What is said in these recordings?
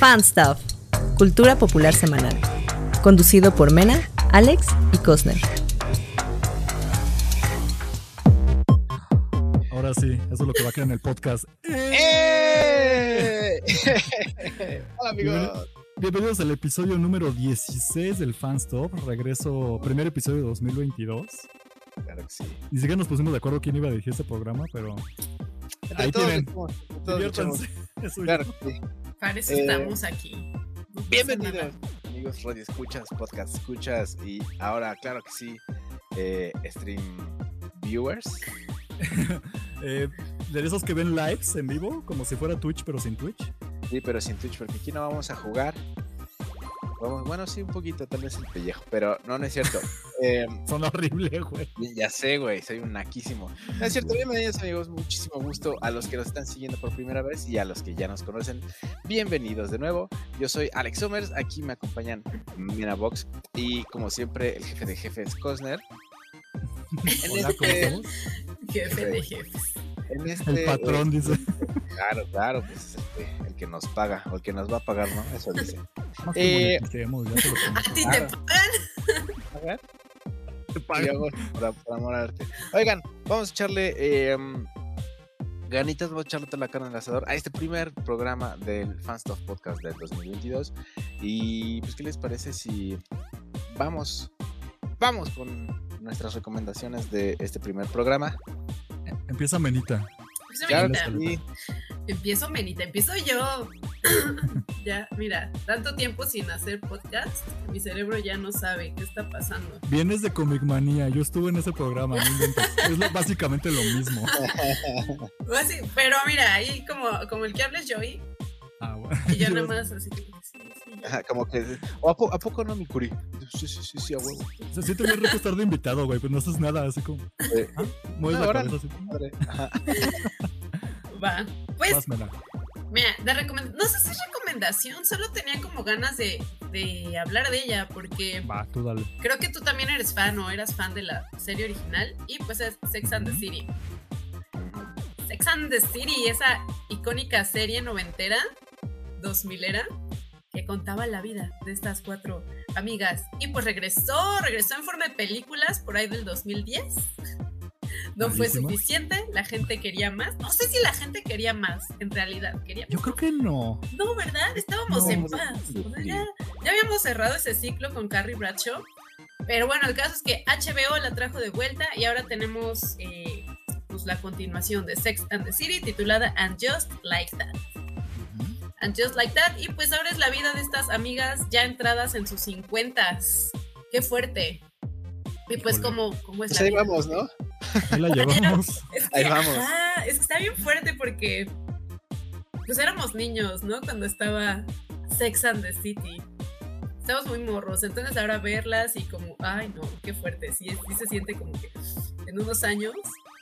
Fan Stuff, Cultura Popular Semanal. Conducido por Mena, Alex y Cosner. Ahora sí, eso es lo que va a quedar en el podcast. ¡Eh! Hola amigos. Bienvenidos al episodio número 16 del Fan Stop. Regreso, primer episodio de 2022. Claro que sí. Ni siquiera nos pusimos de acuerdo quién iba a dirigir este programa, pero Ahí tienen. Claro que sí. Para eso Eh, estamos aquí. No Bienvenidos, amigos radio escuchas, podcast escuchas y ahora, claro que sí, eh, stream viewers. Eh, de esos que ven lives en vivo, como si fuera Twitch, pero sin Twitch. Sí, pero sin Twitch, porque aquí no vamos a jugar. Vamos, bueno, sí, un poquito, tal vez el pellejo, pero no, no es cierto. Eh, Son horrible, güey. ya sé, güey, soy un naquísimo. No es cierto, bienvenidos amigos, muchísimo gusto a los que nos están siguiendo por primera vez y a los que ya nos conocen. Bienvenidos de nuevo. Yo soy Alex Summers, aquí me acompañan Mina Box y como siempre el jefe de jefes Cosner. En Hola, ¿cómo este- estamos? Jefe de jefes. En este, El patrón dice. Claro, claro, pues es este, el que nos paga, o el que nos va a pagar, ¿no? Eso dice. Más que Eh, ¿A ti te pagan? A ver, Te pagan. hago por, por amor al arte. Oigan, vamos a echarle eh, ganitas, vamos a echarle toda la carne al asador a este primer programa del Fanstuff Podcast del 2022. Y pues, ¿qué les parece si vamos, vamos con nuestras recomendaciones de este primer programa? Empieza Menita. Empiezo Claro Menita. Empiezo Menita, empiezo yo. ya, mira, tanto tiempo sin hacer podcast, mi cerebro ya no sabe qué está pasando. Vienes de Comic Manía. Yo estuve en ese programa. no. Es lo- básicamente lo mismo. Así, pero mira, ahí como, como el que hables Joey, Ah, bueno. y yo Yo- nada más así que, sí, sí, ya. Ajá, Como que, ¿o a, po- a poco no, mi curi? Sí, sí, sí, sí, a huevo. Se siente bien rico estar de invitado, güey, pues no haces nada, así como. Eh, ¿ah? Mueves No, la ahora cabeza así. madre. Ajá. Va. Pues Pásmela. Mira, de recomend- no sé si es recomendación, solo tenía como ganas de, de hablar de ella, porque Va, tú dale. creo que tú también eres fan o eras fan de la serie original, y pues es Sex and the. City. Sex and the City, esa icónica serie noventera, 2000 era, que contaba la vida de estas cuatro amigas. Y pues regresó, regresó en forma de películas por ahí del 2010. No fue suficiente, la gente quería más. No sé si la gente quería más, en realidad, quería Yo creo que no. no, ¿verdad? Estábamos No, en paz. sí, O sea, sí. ya, ya habíamos cerrado ese ciclo con Carrie Bradshaw. Pero bueno, el caso es que HBO la trajo de vuelta y ahora tenemos eh, pues, la continuación de Sex and the City titulada And Just Like That. And Just Like That. Y pues ahora es la vida de estas amigas ya entradas en sus 50 Qué fuerte. Y pues como, como es Pues la ahí vida. vamos, ¿no? Ahí la llevamos. Es que, Ahí vamos. ajá, es que está bien fuerte porque pues éramos niños, ¿no? Cuando estaba Sex and the City. Estamos muy morros, entonces ahora verlas y como, ay no, qué fuerte, sí, sí se siente como que en unos años,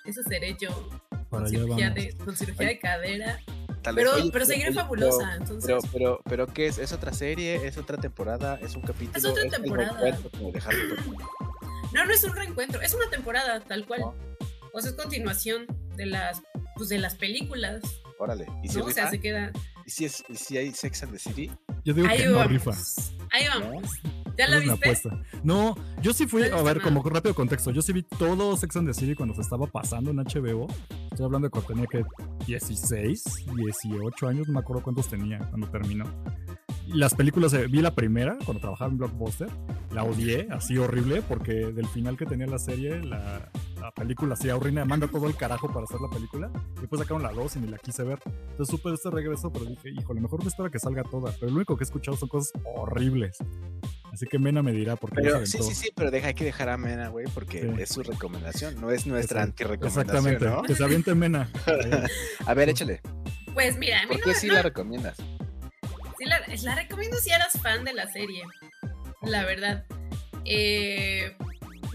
eso seré yo, Para con cirugía, de, con cirugía de cadera, Tal vez, pero, oye, pero seguiré fabulosa, pero- entonces... Pero, pero, pero, ¿qué es? ¿Es otra serie? ¿Es otra temporada? ¿Es un capítulo? otra el temporada. No, no es un reencuentro, es una temporada, tal cual. No. O sea, es continuación de las, pues, de las películas, Órale. ¿Y si, ¿no? O sea, rifa? se queda... ¿Y si, es, y si hay Sex and the City? Yo digo Ahí que no vamos. rifa. Ahí vamos. ¿Ya la Es una viste? apuesta. No, yo sí fui, a ver, como rápido contexto, yo sí vi todo Sex and the City cuando se estaba pasando en HBO. Estoy hablando de cuando tenía que 16, 18 años, no me acuerdo cuántos tenía cuando terminó. Las películas, eh, vi la primera cuando trabajaba en Blockbuster, la odié, así horrible, porque del final que tenía la serie, la, la película hacía horrible, manda todo el carajo para hacer la película. Después sacaron la 2 y ni la quise ver. Entonces supe de este regreso, pero dije, híjole, mejor me espero que salga toda. Pero lo único que he escuchado son cosas horribles. Así que Mena me dirá porque Pero, sí, sí, sí, pero deja, hay que dejar a Mena, güey, porque Sí. es su recomendación, no es nuestra anti-recomendación, Exactamente. ¿no? Que se aviente Mena. A ver, échale. Pues mira, a mí ¿Por no, qué sí no- la recomiendas? sí la, la recomiendo si eras fan de la serie. La verdad. Eh,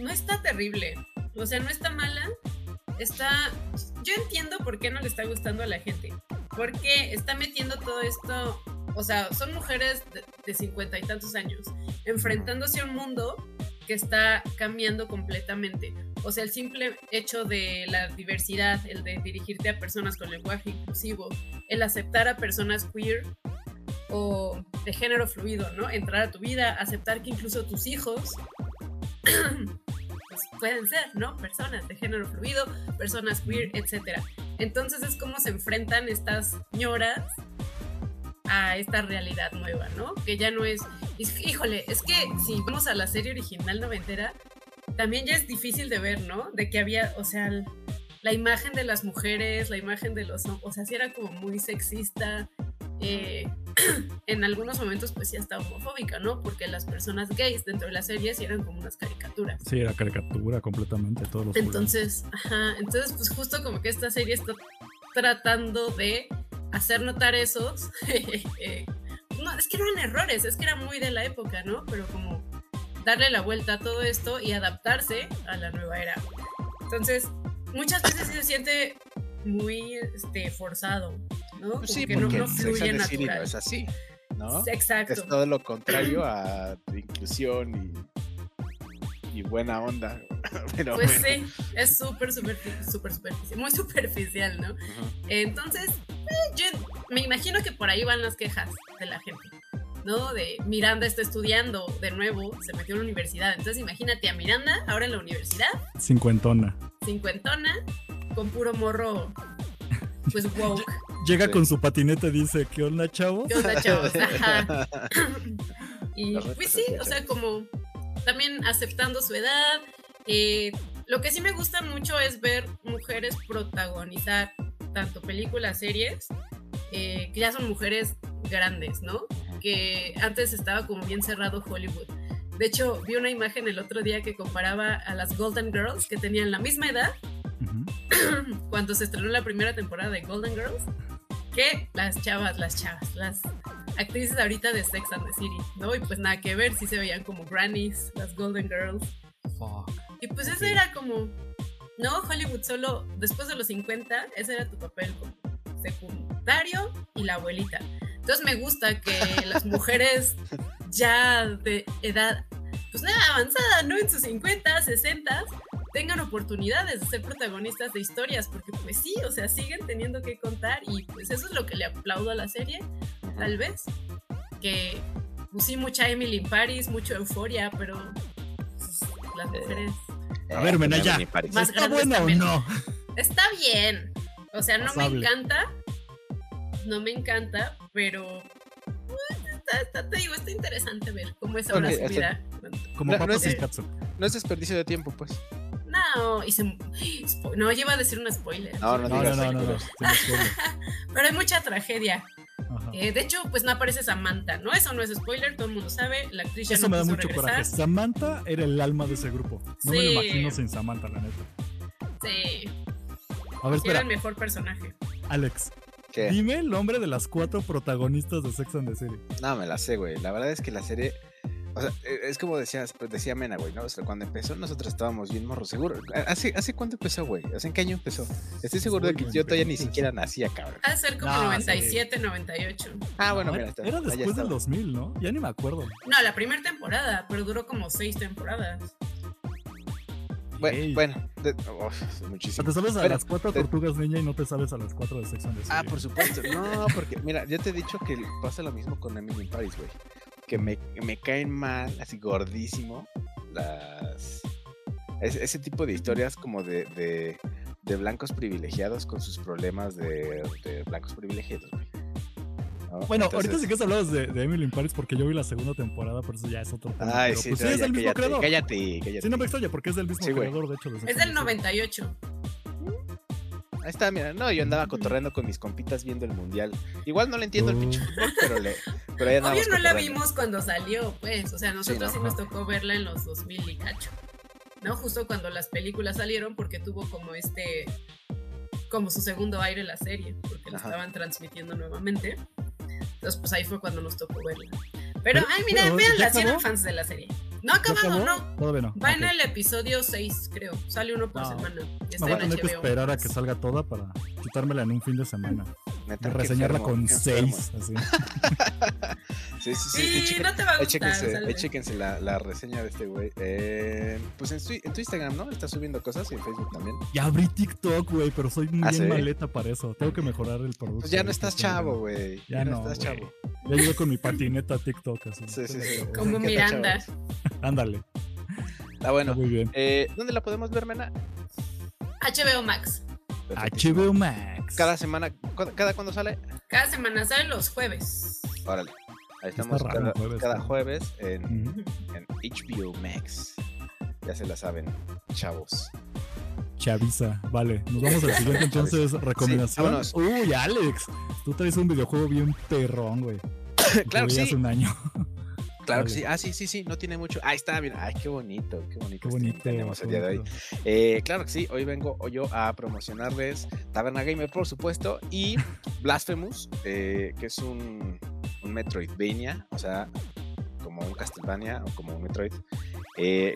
no está terrible. O sea, no está mala. Está. Yo entiendo por qué no le está gustando a la gente. Porque está metiendo todo esto. O sea, son mujeres de- cincuenta y tantos años enfrentándose a un mundo que está cambiando completamente. O sea, el simple hecho de la diversidad, el de dirigirte a personas con lenguaje inclusivo, el aceptar a personas queer, o de género fluido, ¿no? Entrar a tu vida, aceptar que incluso tus hijos pues, pueden ser, ¿no? Personas de género fluido, personas queer, etc. Entonces es como se enfrentan estas ñoras a esta realidad nueva, ¿no? Que ya no es, híjole, es que si vamos a la serie original noventera, también ya es difícil de ver, ¿no? De que había, o sea, la imagen de las mujeres, la imagen de los, o sea, sí era como muy sexista, eh, en algunos momentos pues sí hasta homofóbica, ¿no? Porque las personas gays dentro de la serie sí eran como unas caricaturas. Sí, era caricatura completamente, todos los Entonces, ajá, entonces pues justo como que esta serie está tratando de hacer notar esos... Eh, no, es que eran errores, es que era muy de la época, ¿no? Pero como darle la vuelta a todo esto y adaptarse a la nueva era. Entonces, muchas veces se siente muy este, forzado, ¿no? Pues sí, porque no, no fluye natural. Es así, ¿no? Exacto. Es todo lo contrario a inclusión y, y buena onda. Pero pues sí, es súper, súper, súper superficial, muy superficial, ¿no? Entonces, eh, yo me imagino que por ahí van las quejas de la gente. ¿no? De Miranda está estudiando de nuevo, se metió en la universidad. Entonces imagínate a Miranda ahora en la universidad. Cincuentona. Cincuentona, con puro morro, pues woke. Llega con su patinete y dice, ¿qué onda, chavos? ¿Qué onda, chavos? Ajá. y pues sí, o sea, como también aceptando su edad. Eh, lo que sí me gusta mucho es ver mujeres protagonizar tanto películas, series, eh, que ya son mujeres grandes, ¿no? Que antes estaba como bien cerrado Hollywood. De hecho, vi una imagen el otro día que comparaba a las Golden Girls que tenían la misma edad cuando se estrenó la primera temporada de Golden Girls que las chavas, las chavas, las actrices ahorita de Sex and the City, ¿no? Y pues nada que ver, si se veían como grannies, las Golden Girls. Y pues ese era como, no, Hollywood solo después de los 50, ese era tu papel como secundario y la abuelita. Entonces me gusta que las mujeres ya de edad, pues nada, avanzada, ¿no? En sus 50, 60, tengan oportunidades de ser protagonistas de historias, porque pues sí, o sea, siguen teniendo que contar y pues eso es lo que le aplaudo a la serie, tal vez. Que pues sí, mucha Emily in Paris, mucho euforia, pero pues, las mujeres... A ver, Mena, ya. ¿Está bueno o no? Está bien. O sea, no me encanta. No me encanta, pero está, te digo, está interesante ver cómo es ahora su vida. Como no, no, es, no es desperdicio de tiempo, pues. No, y se, no, lleva a decir un spoiler. No, no, no, no, no, Pero hay mucha tragedia. Eh, de hecho, pues no aparece Samantha, ¿no? Eso no es spoiler, todo el mundo sabe. La actriz ya Eso no me da mucho regresar. coraje. Samantha era el alma de ese grupo. No Sí. me lo imagino sin Samantha, la neta. Sí, A ver, sí era el mejor personaje. Alex, ¿Qué? dime el nombre de las cuatro protagonistas de Sex and the City. No, me la sé, güey. La verdad es que la serie. O sea, e- es como decías, pues, decía Mena, güey, ¿no? O sea, cuando empezó, nosotros estábamos bien morros. Seguro. ¿Hace, ¿Hace cuánto empezó, güey? ¿Hace en qué año empezó? Estoy seguro de que yo todavía ni siquiera nacía, cabrón. Ha de ser como No, 97, 98. Ah, bueno, No, mira, era, está, era después del estaba. 2000, ¿no? Ya ni me acuerdo. No, la primera temporada, pero duró como seis temporadas. Bueno, bueno de- uf, es O sea, muchísimo. te sabes a Bueno, las cuatro te- tortugas niña y no te sabes a las cuatro de Sex and the City. Ah, por supuesto. No, porque, mira, ya te he dicho que pasa lo mismo con Emily in Paris, güey. Que me, me caen mal, así gordísimo, las. Ese, ese tipo de historias como de, de, de blancos privilegiados con sus problemas de, de blancos privilegiados, güey. ¿No? Bueno, ahorita Entonces- sí que hablabas de, de Emily in Paris porque yo vi la segunda temporada, pero eso ya es otro tema. Ay, Pero, sí, pues, sí, es del mismo cállate, creador. cállate, cállate. Sí, no me extraña porque es del mismo Sí, creador, de hecho. Es del the City. 98. Ahí está, mira, no, yo andaba cotorreando con mis compitas viendo el mundial. Igual no le entiendo el pinche fútbol, pero le. Pero ahí Obvio no la vimos cuando salió, pues. O sea, nosotros sí, ¿no? nos tocó verla en los 2000 y cacho. ¿No? Justo cuando las películas salieron, porque tuvo como este. Como su segundo aire la serie, porque la estaban transmitiendo nuevamente. Entonces, pues ahí fue cuando nos tocó verla. Pero, ay, mira, pero, ¿ya véanla, si eran fans de la serie. No ha ¿Ya acabado, acabó? no. Todavía no. Va en el episodio 6, creo. Sale uno por No. semana. Está voy a en tener que esperar a que salga toda para quitármela en un fin de semana. Y reseñarla enfermo, con qué enfermo. seis. Así. Sí, sí, sí. Sí, y chequen- no te va a Ahí gustar. chéquense, ahí chéquense la, la reseña de este güey. Eh, pues en, tu- en tu Instagram, ¿no? Está subiendo cosas y en Facebook también. Ya abrí TikTok, güey, pero soy muy ¿Ah, bien sí? maleta para eso. Tengo que mejorar el producto. Pues ya no estás chavo, güey. Ya no, estás chavo. Ya llegué con mi patineta TikTok así. Sí, sí, sí. Como ¿Qué tal, Miranda. Ándale. Está bueno. Está muy bien. Eh, ¿Dónde la podemos ver, Mena? HBO Max. HBO Max. Cada semana, ¿cu- ¿cada cuándo sale? Cada semana sale los jueves. Órale. Ahí Está estamos raro, cada, jueves, cada jueves en, HBO Max. Ya se la saben, chavos. Chaviza. Vale, nos vamos al siguiente entonces. Recomendación. vámonos. Uy, Alex. Tú traes un videojuego bien perrón, güey. Claro que sí. hace un año. Claro que sí. Ah, sí, sí, sí. No tiene mucho. Ahí está, mira. Ay, qué bonito, qué bonito. Qué tenemos el día de hoy. Eh, claro que sí. Hoy vengo yo a promocionarles Taberna Gamer, por supuesto, y Blasphemous, eh, que es un, un Metroidvania, o sea, como un Castlevania o como un Metroid. eh,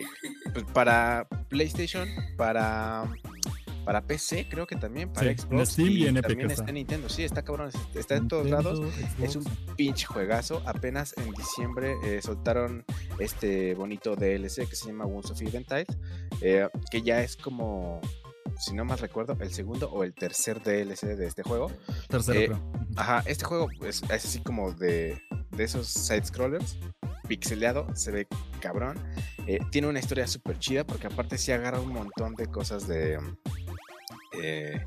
pues para PlayStation, para, para PC, creo que también, para Sí, Xbox. Steam y en Epic también está. está en Nintendo. Sí, está cabrón. Está en todos lados. Es un pinche juegazo. Apenas en diciembre eh, soltaron este bonito DLC que se llama Wounds of Eventide, eh, que ya es como, si no más recuerdo, el segundo o el tercer DLC de este juego. Tercero, eh, creo. Ajá, este juego es, es así como de, de esos side-scrollers, pixeleado, se ve cabrón. Eh, tiene una historia súper chida porque aparte se agarra un montón de cosas de... eh,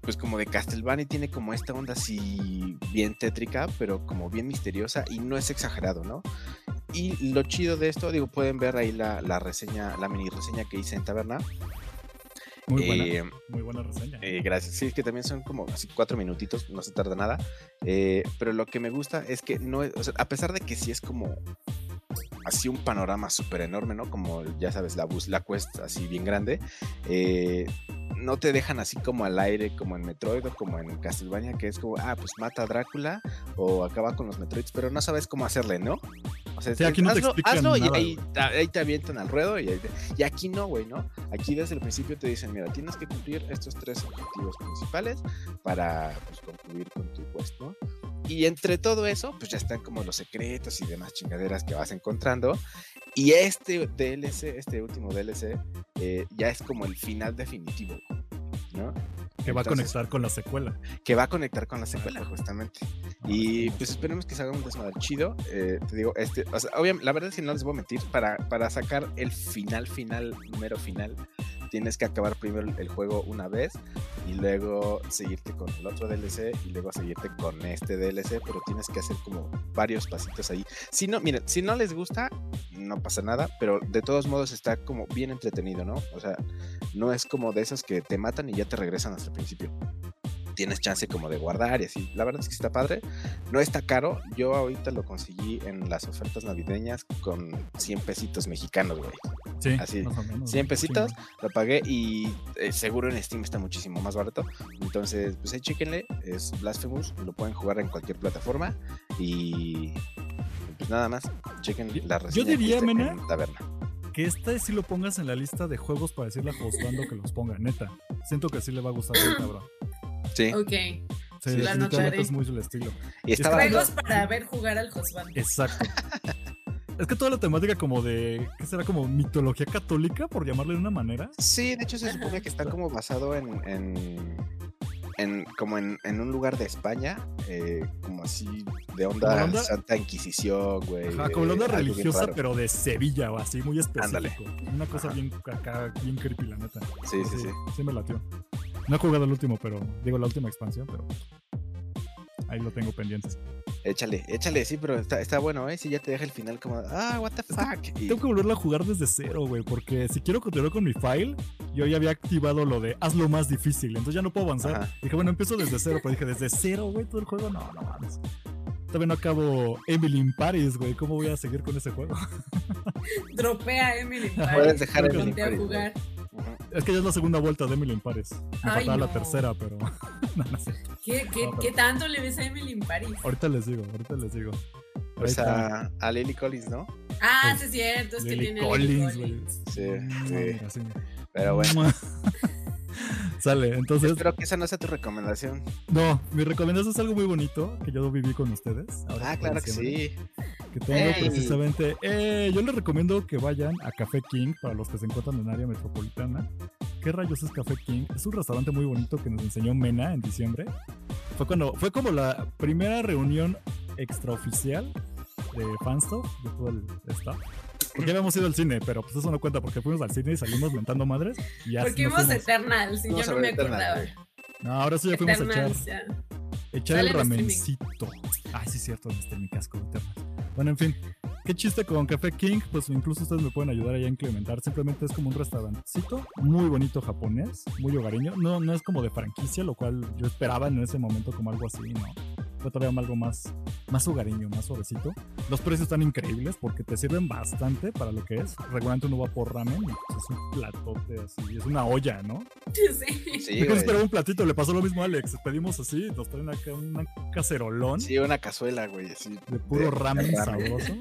pues como de Castlevania tiene como esta onda así bien tétrica, pero como bien misteriosa y no es exagerado, ¿no? Y lo chido de esto, digo, pueden ver ahí la, la reseña, la mini reseña que hice en Taberna. Muy buena. Eh, Muy buena reseña. eh, gracias. Sí, es que también son como así cuatro minutitos, no se tarda nada. Eh, pero lo que me gusta es que no es, o sea, a pesar de que sí es como así un panorama súper enorme, ¿no? Como ya sabes, la bus, la quest así bien grande. eh, no te dejan así como al aire, como en Metroid o como en Castlevania, que es como, ah, pues mata a Drácula o acaba con los Metroids, pero no sabes cómo hacerle, ¿no? O sea, Sí, aquí no te hazlo, explican hazlo y nada, ahí, ta- ahí te avientan al ruedo y, ahí te- y aquí no, güey, ¿no? Aquí desde el principio te dicen, mira, tienes que cumplir estos tres objetivos principales para pues, concluir con tu quest, ¿no? Y entre todo eso, pues ya están como los secretos y demás chingaderas que vas encontrando. Y este DLC, este último DLC, eh, ya es como el final definitivo, ¿no? que va a conectar con la secuela. que va a conectar con la secuela, justamente. Y pues esperemos que se haga un desmadre chido. Eh, te digo, este, o sea, obviamente, la verdad es que no les voy a mentir, para, para sacar el final, final, número final, tienes que acabar primero el, juego una vez y luego seguirte con el otro DLC y luego seguirte con este DLC, pero tienes que hacer como varios pasitos ahí. Si no, miren, si no les gusta, no pasa nada, pero de todos modos está como bien entretenido, ¿no? O sea, no es como de esos que te matan y ya te regresan hasta el principio tienes chance como de guardar y así. La verdad es que está padre. No está caro. Yo ahorita lo conseguí en las ofertas navideñas con 100 pesitos mexicanos, güey. Sí, Así, más o menos. 100 güey, pesitos, chingón. lo pagué y eh, seguro en Steam está muchísimo más barato. Entonces, pues ahí chéquenle. Es Blasphemous. Lo pueden jugar en cualquier plataforma. Y pues nada más. Chequen Yo- la yo reseña que diría, Mena, en Taberna. Que este sí lo pongas en la lista de juegos para decirle a Josbando que los ponga, neta. Siento que sí le va a gustar al cabrón. Sí. Ok. Sí, Sí, la es muy su estilo. Y estaba Juegos para ver jugar al Josbando. Exacto. es que toda la temática como de, ¿qué será? Como mitología católica, por llamarle de una manera. Sí, de hecho se supone que está como basado en, en, en- como en, en un lugar de España, eh, como así de onda, Como la onda- Santa Inquisición, güey. Ajá, como la eh, onda religiosa, pero de Sevilla o así, muy específico. Ándale. Una cosa Ajá. bien acá, bien creepy, la neta. Sí, sí, sí. Sí me latió. No he jugado el último, pero digo la última expansión, pero ahí lo tengo pendientes. Échale, échale, sí, pero está, está bueno, ¿eh? Si ya te deja el final como, ah, what the fuck. Y- Tengo que volverla a jugar desde cero, güey, porque si quiero continuar con mi file, yo ya había activado lo de hazlo más difícil, entonces ya no puedo avanzar. Ajá. Dije, bueno, empiezo desde cero, pero dije, desde cero, güey, todo el juego, no, no mames. Todavía no acabo Emily in Paris, güey, ¿cómo voy a seguir con ese juego? Dropea Emily in Paris. Puedes dejar Emily a Paris, jugar. Es que ya es la segunda vuelta de Emily in Paris. Me Ay, faltaba la tercera, pero no, no sé. ¿Qué, qué, No, pero- qué tanto le ves a Emily Paris? Ahorita les digo, ahorita les digo. Ahí está. a, Lily Collins, ¿no? Ah, sí es cierto, es que Lily tiene Collins, Lily. Collins. Sí, sí. Pero bueno, Sale, entonces, espero que esa no sea tu recomendación. no, mi recomendación es algo muy bonito que yo viví con ustedes. ahora Ah, claro que sí. Que tengo Ey. precisamente. eh, yo les recomiendo que vayan a Café King para los que se encuentran en área metropolitana. ¿Qué rayos es Café King? Es un restaurante muy bonito que nos enseñó Mena en diciembre. Fue cuando fue como la primera reunión extraoficial de Fanstuff, de todo el staff. Porque habíamos ido al cine, pero pues eso no cuenta porque fuimos al cine y salimos mentando madres. Y ya Porque vimos fuimos. Eternals y Vamos yo no me acordaba. No, ahora sí ya fuimos a echar, ya. echar el en ramencito. Ay, sí, es cierto, este mi casco de Eternals. Bueno, en fin. Qué chiste con Café King, pues incluso ustedes me pueden ayudar allá a implementar. Simplemente es como un restaurantcito muy bonito japonés, muy hogareño. No, no es como de franquicia, lo cual yo esperaba en ese momento como algo así, ¿no? Fue todavía algo más, más hogareño, más suavecito. Los precios están increíbles porque te sirven bastante para lo que es. Regularmente uno va por ramen y pues, es un platote así, es una olla, ¿no? Sí. Sí, esperaba un platito, le pasó lo mismo a Alex. Pedimos así, nos traen acá un cacerolón Sí, una cazuela, güey. así, de puro de- ramen de ramen. sabroso.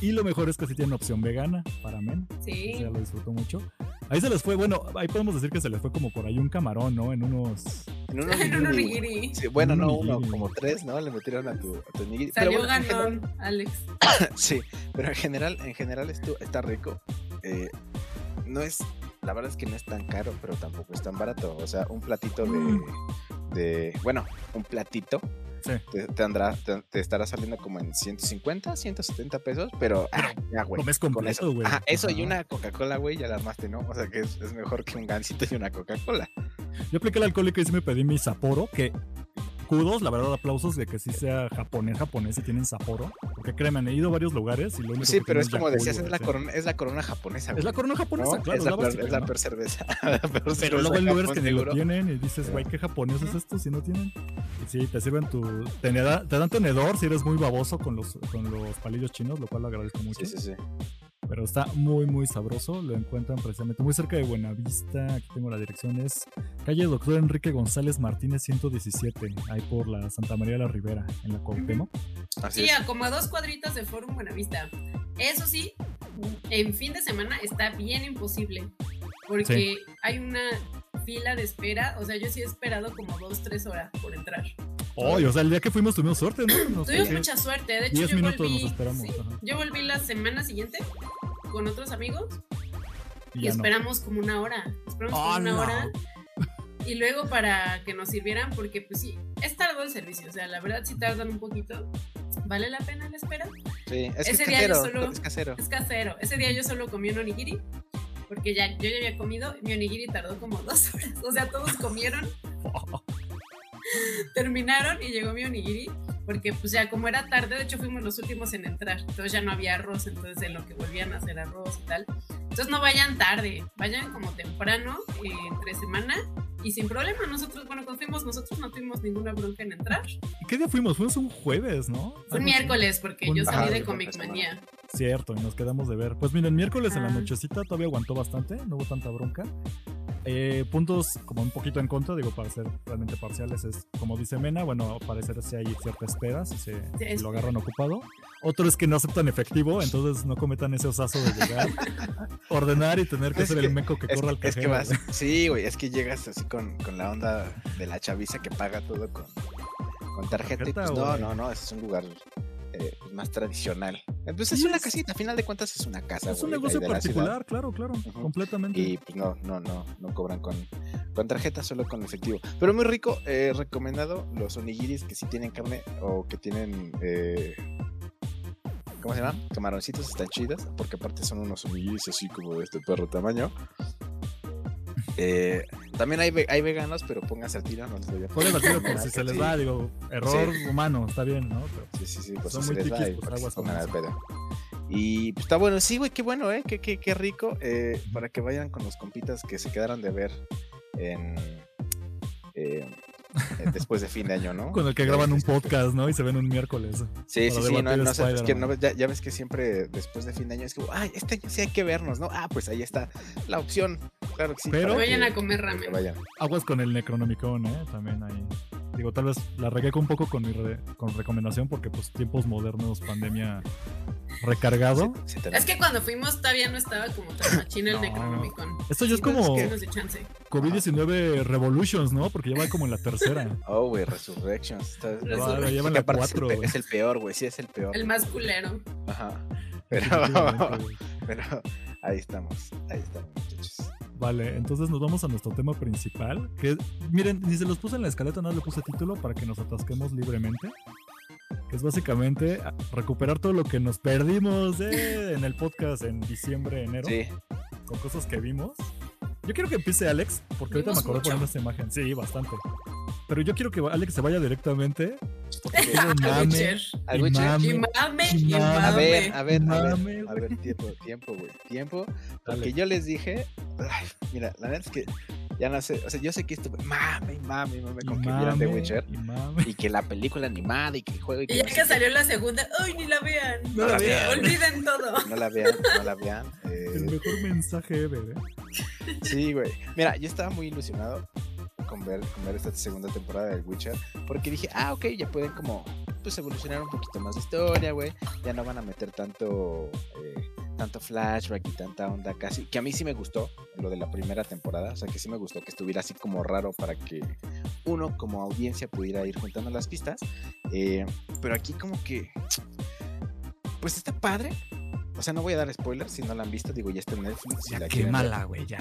Y lo mejor es que sí tienen opción vegana para men. Sí. Ya lo disfruto mucho. Ahí se les fue, bueno, ahí podemos decir que se les fue como por ahí un camarón, ¿no? En unos. En un En un onigiri. Sí, bueno, Un no uno, como tres, ¿no? Le metieron a tu, a tu. Pero Salió bueno, general- ganón, Alex. Sí, pero en general, en general esto está rico. Eh, no es, la verdad es que no es tan caro, pero tampoco es tan barato. O sea, un platito de, Mm. de bueno, un platito Sí. te, te andrá- te- te estará saliendo como en 150, 170 pesos, pero ah, ya, güey. Comes Con eso, güey. Ajá, eso y una Coca-Cola, güey, ya la armaste, ¿no? O sea que es, es mejor que un gansito y una Coca-Cola. Yo apliqué el alcohólico y sí me pedí mi Sapporo, que. Kudos, la verdad, aplausos de que sí sea japonés, japonés y tienen Sapporo. Porque créanme, he ido a varios lugares y lo único Sí, que pero es como decías, es la corona, es la corona japonesa, güey. Es la corona japonesa, ¿no? claro, es, la peor, básica, es la ¿no? peor cerveza. La peor Pero cerveza luego hay lugares que ni lo tienen y dices, güey, qué japonés es esto si no tienen. Y sí, te sirven tu. Te, te dan tenedor si eres muy baboso con los, con los palillos chinos, lo cual lo agradezco mucho. Sí, sí, sí. Pero está muy, muy sabroso. Lo encuentran precisamente muy cerca de Buenavista. Aquí tengo la dirección. Es calle Doctor Enrique González Martínez 117. Ahí por la Santa María de la Ribera, en la Cuauhtémoc. Así Sí, es. a como a dos cuadritas de Forum Buenavista. Eso sí, en fin de semana está bien imposible. Porque hay una fila de espera. O sea, yo sí he esperado como dos, tres horas por entrar. Oh, o sea, el día que fuimos tuvimos suerte, ¿no? Nos Tuvimos mucha suerte. De hecho, Diez yo minutos volví, nos esperamos, sí, yo volví la semana siguiente con otros amigos y y, ya no. esperamos como una hora. Esperamos como una ¡Hala! hora. Y luego para que nos sirvieran, porque pues sí, es tardado el servicio. O sea, la verdad sí tardan un poquito. ¿Vale la pena la espera? Sí, es que Ese es día yo casero, solo- es casero. Es casero. Ese día yo solo comí un onigiri. Porque ya, yo ya había comido, mi onigiri tardó como dos horas. O sea, todos comieron, terminaron y llegó mi onigiri. Porque pues ya como era tarde, de hecho fuimos los últimos en entrar. Entonces ya no había arroz, entonces de lo que volvían a hacer arroz y tal. Entonces no vayan tarde, vayan como temprano, eh, entre semana. Y sin problema, nosotros, bueno, cuando fuimos, nosotros no tuvimos ninguna bronca en entrar. ¿Y ¿Qué día fuimos? Fuimos un jueves, ¿no? Fue un miércoles, porque Un- yo salí Ajá, de Comic Manía. Cierto, y nos quedamos de ver. Pues miren, miércoles en la Ah. nochecita todavía aguantó bastante, no hubo tanta bronca. Eh, puntos como un poquito en contra, digo, para ser realmente parciales, es como dice Mena, bueno, parecer sí hay cierta espera si se si lo agarran ocupado. Otro es que no aceptan efectivo, entonces no cometan ese osazo de llegar, ordenar y tener que Es ser que- el meco que corra al es que cajero. vas, sí, güey, es que llegas así con, con la onda de la chaviza que paga todo con, con tarjeta. y Tarjeta, pues no, no, no, ese es un lugar eh, pues, más tradicional. Entonces es Sí, una es- casita, a final de cuentas es una casa. Es un güey, negocio particular, claro, claro, completamente. Y pues no, no, no, no cobran con, con tarjeta, solo con efectivo. Pero muy rico, eh, recomendado los onigiris que sí tienen carne o que tienen, eh, ¿cómo se llaman? Camaroncitos, están chidas, porque aparte son unos onigiris así como de este perro tamaño. Eh, también hay, hay veganos, pero pónganse al tiro, no les voy a Pueden hacerlo por si que se les sí. va, digo, error Sí. humano, está bien, ¿no? Pero Sí, sí, sí, pues Son si muy y pues, que aguas con al eso. Y pues está bueno, sí, güey, qué bueno, ¿eh? Qué, qué, qué rico. eh, para que vayan con los compitas que se quedaron de ver en. eh, eh, después de fin de año, ¿no? con el que Ya graban un que- podcast, ¿no? Y se ven un miércoles. Sí, sí, sí, no, debatir no sé, es que Spider-Man. no, ya, ya ves que siempre después de fin de año es como, ay, este año sí hay que vernos, ¿no? Ah, pues ahí está la opción, claro que sí. Pero- Vayan a comer ramen. vayan. Aguas con el Necronomicon, ¿eh? También ahí. Digo, tal vez la regué un poco con mi re- con recomendación porque pues tiempos modernos, pandemia recargado. Sí, sí, Es que cuando fuimos todavía no estaba como tan machín el No. Necronomicon. Esto ya es Sí, no, es como que- Denos de chance. COVID-19 Revolutions, ¿no? Porque ya va como en la tercera. Oh, güey, Resurrections. está- Resurrections. Ya llevan la aparte es el cuatro, es el peor, güey, sí es el peor. El más culero. Ajá. Pero, pero ahí estamos, ahí estamos, muchachos. Vale, entonces nos vamos a nuestro tema principal. Que miren, ni se los puse en la escaleta, no le puse título para que nos atasquemos libremente. que es básicamente recuperar todo lo que nos perdimos eh, en el podcast en diciembre, enero, Sí. con cosas que vimos. Yo quiero que empiece Alex, porque ahorita me acordé poniendo esta imagen. Sí, bastante. Pero yo quiero que Alex se vaya directamente. mame, Witcher. Y Witcher. Y mame. mame, Y mame. A mame. ver, a ver, a Mame, ver, a ver, tiempo, tiempo, güey, tiempo. Porque Dale. yo les dije, ay, mira, la neta es que ya no sé, o sea, yo sé que esto, mame, mame, mame, Y con que vieran The mame, Witcher y mame. y que la película animada y que el juego y que Y ya no que salió la segunda, ¡ay, ni la vean! No la vean. Olviden todo. No la vean, no la vean. eh, El mejor mensaje ever, ¿eh? Sí, güey. Mira, yo estaba muy ilusionado con ver, con ver esta segunda temporada del Witcher. Porque dije, ah, ok, ya pueden como pues evolucionar un poquito más de historia, güey. Ya no van a meter tanto eh, tanto flashback y tanta onda casi. Que a mí sí me gustó lo de la primera temporada. O sea, que sí me gustó que estuviera así como raro para que uno como audiencia pudiera ir juntando las pistas. Eh, pero aquí como que... Pues está padre. O sea, no voy a dar spoilers si no la han visto. Digo, ya está en Netflix. Ya la ver. quémala, güey, ya.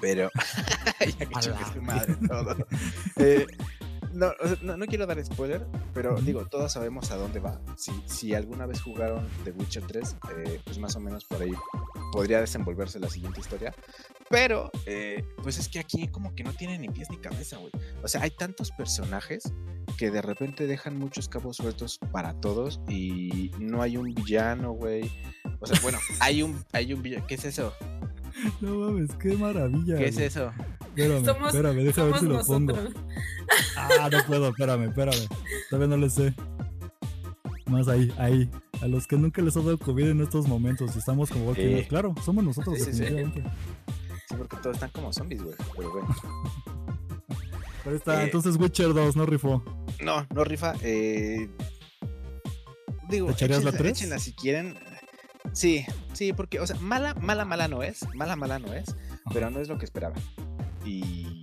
Pero. ya que madre todo. Eh, no, o sea, no, no quiero dar spoiler, pero digo, todos sabemos a dónde va. Si, si alguna vez jugaron The Witcher 3, eh, pues más o menos por ahí podría desenvolverse la siguiente historia. Pero, eh, pues es que aquí como que no tiene ni pies ni cabeza, güey. O sea, hay tantos personajes que de repente dejan muchos cabos sueltos para todos y no hay un villano, güey. O sea, bueno, hay un, hay un villano. ¿Qué es eso? No mames, qué maravilla. ¿Qué es güey. eso? Espérame, Somos- espérame, déjame ver si lo pongo. Ah, no puedo, espérame, espérame. Todavía no le sé. Más ahí, ahí. A los que nunca les ha dado COVID en estos momentos y estamos como Sí. Claro, somos nosotros, Sí, sí, sí. definitivamente. Sí, porque todos están como zombies, güey. Pero bueno. Pero está, Eh. entonces Witcher 2 no rifó. No, no rifa. Eh... Digo, ¿Te echarías la échenla- tres? échenla si quieren. Sí, sí, porque, o sea, mala, mala, mala no es. Mala, mala no es. Pero no es lo que esperaba. Y.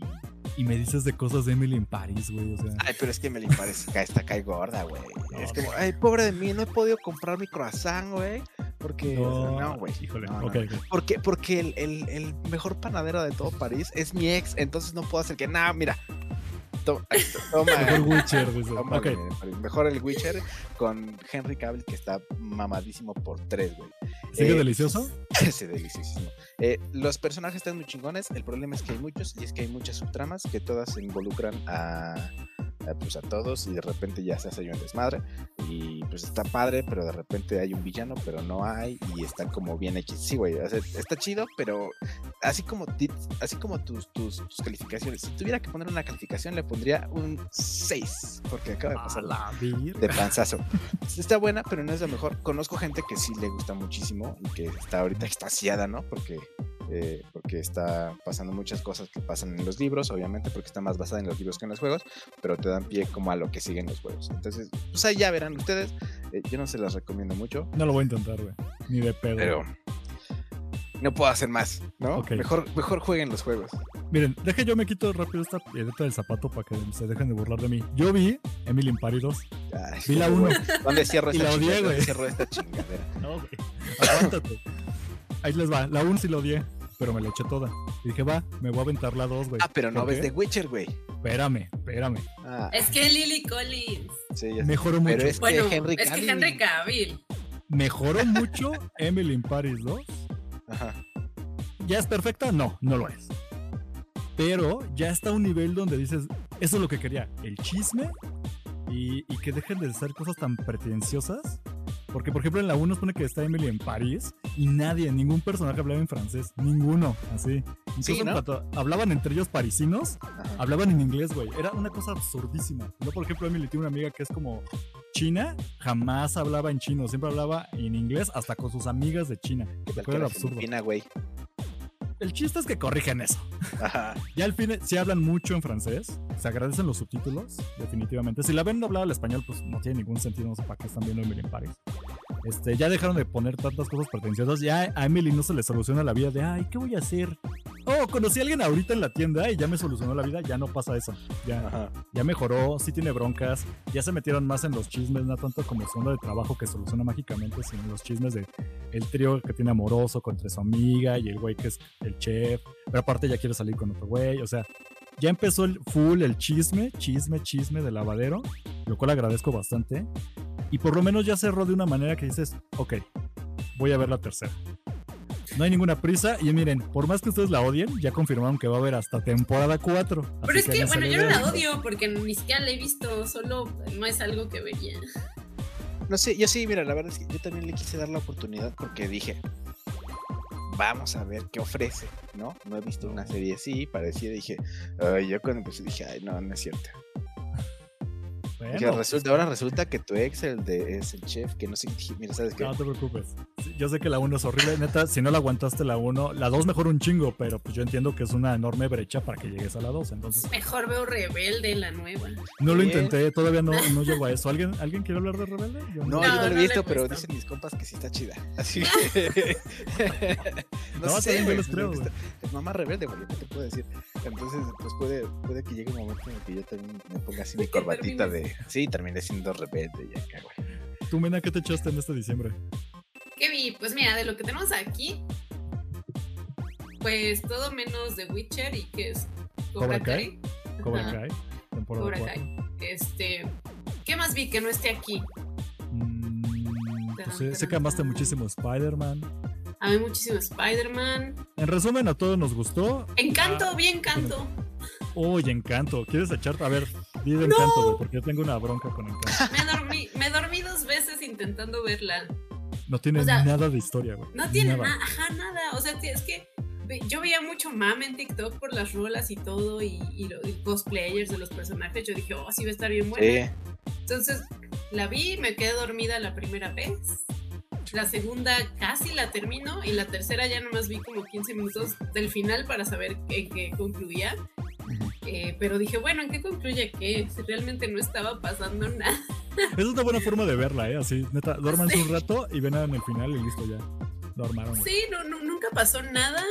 Y me dices de cosas de Emily en París, güey. O sea, Ay, pero es que me parece que está cae gorda, güey. No, es como, ay, pobre de mí, no he podido comprar mi croissant, güey. Porque. no, güey. Híjole, no. Porque, porque el, el- el mejor panadero de todo París es mi ex, entonces no puedo hacer que nada, mira. To- toma. Mejor Witcher, dice. toma, Ok. güey, Mejor el Witcher con Henry Cavill que está mamadísimo por tres, güey. ¿Sigue Eh, delicioso? Sí, deliciosísimo. Eh, los personajes están muy chingones. El problema es que hay muchos y es que hay muchas subtramas que todas se involucran a, pues a todos y de repente ya se hace ahí un desmadre. Y pues está padre, pero de repente hay un villano, pero no hay y está como bien X. Sí, güey, o sea, está chido, pero así como, así como tus, tus, tus calificaciones. Si tuviera que poner una calificación, le pondría un 6, porque acaba de pasar la de panzazo. Está buena, pero no es la mejor. Conozco gente que sí le gusta muchísimo y que está ahorita extasiada, ¿no? Porque, eh, porque está pasando muchas cosas que pasan en los libros, obviamente, porque está más basada en los libros que en los juegos, pero te dan pie como a lo que siguen los juegos. Entonces, pues ahí ya verán ustedes. Eh, yo no se las recomiendo mucho, No lo voy a intentar, güey. Ni de pedo. pero no puedo hacer más, ¿no? Mejor, mejor jueguen los juegos. Miren, deje yo me quito rápido esta piedrita del zapato para que se dejen de burlar de mí. Yo vi Emily in Paris 2. Ay, Vi la ¿dónde uno. voy? ¿Dónde cierro esta chingadera? ¿Dónde cierro esta chingadera? No, güey. Aguántate. Ahí les va. La 1 sí lo odié, pero me la eché toda. Y dije, va, me voy a aventar la 2, güey. Ah, pero no ¿Por ves qué? The Witcher, güey. Espérame, espérame. Ah, Es que Lily Collins. sí, ya. Mejoró mucho. Pero es Bueno, que Henry es que Cavill. Henry Cavill. Mejoró mucho Emily in Paris 2. Ajá. ¿Ya es perfecta? No, no lo es. Pero ya está a un nivel donde dices, eso es lo que quería, el chisme y, y que dejen de ser cosas tan pretenciosas. Porque, por ejemplo, en la 1 nos pone que está Emily en París y nadie, ningún personaje hablaba en francés. Ninguno, así. Incluso Sí, ¿no? cuanto hablaban entre ellos parisinos, hablaban en inglés, güey. Era una cosa absurdísima. Yo, por ejemplo, Emily tiene una amiga que es como china, jamás hablaba en chino, siempre hablaba en inglés, hasta con sus amigas de China. ¿Qué tal que era era absurdo. Filipina, güey? El chiste es que corrigen eso. Ajá. Ya al fin, si hablan mucho en francés, se agradecen los subtítulos, definitivamente. Si la ven doblada al español, pues no tiene ningún sentido, no sé para qué están viendo Emily en Paris. Este, ya dejaron de poner tantas cosas pretenciosas. Ya a Emily no se le soluciona la vida de, ay, ¿qué voy a hacer? Oh, conocí a alguien ahorita en la tienda y ya me solucionó la vida. Ya no pasa eso. Ya, Ajá. ya mejoró, sí tiene broncas. Ya se metieron más en los chismes, no tanto como su onda de trabajo que soluciona mágicamente, sino en los chismes de el trío que tiene amoroso contra su amiga y el güey que es el chef. Pero aparte ya quiere salir con otro güey. O sea, ya empezó el full, el chisme, chisme, chisme de lavadero, lo cual agradezco bastante. Y por lo menos ya cerró de una manera que dices, ok, voy a ver la tercera. No hay ninguna prisa. Y miren, por más que ustedes la odien, ya confirmaron que va a haber hasta temporada 4. Pero es que, bueno, yo no la odio porque ni siquiera la he visto, solo no es algo que vería. No sé, yo sí, mira, la verdad es que yo también le quise dar la oportunidad porque dije, vamos a ver qué ofrece, ¿no? No he visto una serie así, parecía, dije, ay, yo cuando empecé dije, ay, no, no es cierto. Bueno, resulta, ahora resulta que tu ex el de, es el chef, que no sé, mira, ¿sabes qué? no te preocupes. Yo sé que la 1 es horrible. Neta, si no la aguantaste la 1, la 2 mejor un chingo, pero pues yo entiendo que es una enorme brecha para que llegues a la 2. Entonces, Mejor veo Rebelde, la nueva. no lo intenté, todavía no, no llego a eso. ¿Alguien, ¿Alguien quiere hablar de Rebelde? Yo No, No, yo no lo no he visto, pero dicen mis compas que sí está chida. Así que. No, también yo güey, les creo, pues, mamá rebelde, güey, ¿qué te puedo decir? Entonces, pues puede, puede que llegue un momento en el que yo también me ponga así mi corbatita de. Sí, terminé siendo rebelde y acá, güey. ¿Tú, Mena, qué te echaste en este diciembre? ¿Qué vi? Pues mira, de lo que tenemos aquí, pues todo menos The Witcher y que es Cobra, Cobra Kai. Cobra Kai, temporada Cobra 4. Kai. Este, ¿qué más vi que no esté aquí? Mm, pues, sé, sé que amaste muchísimo Spider-Man. Amé muchísimo Spider-Man. En resumen, a todos nos gustó. Encanto, Ah, bien Encanto. Uy, Encanto. ¿Quieres echarte? A ver, di de Encanto, güey, porque yo tengo una bronca con Encanto. Me dormí, me dormí dos veces intentando verla. No tiene O sea, nada de historia, güey. No tiene Nada. ajá, nada. O sea, es que yo veía mucho mame en TikTok por las rolas y todo y, y los y cosplayers de los personajes. Yo dije, oh, sí va a estar bien buena. Sí. Entonces la vi, me quedé dormida la primera vez. La segunda casi la termino y la tercera ya nomás vi como 15 minutos del final para saber en qué concluía. Eh, pero dije, bueno, ¿en qué concluye qué? Si realmente no estaba pasando nada. Es una buena forma de verla, ¿eh? Así, neta, duérmanse Sí. un rato y ven en el final y listo ya. Güey. Sí, no, no- nunca pasó nada.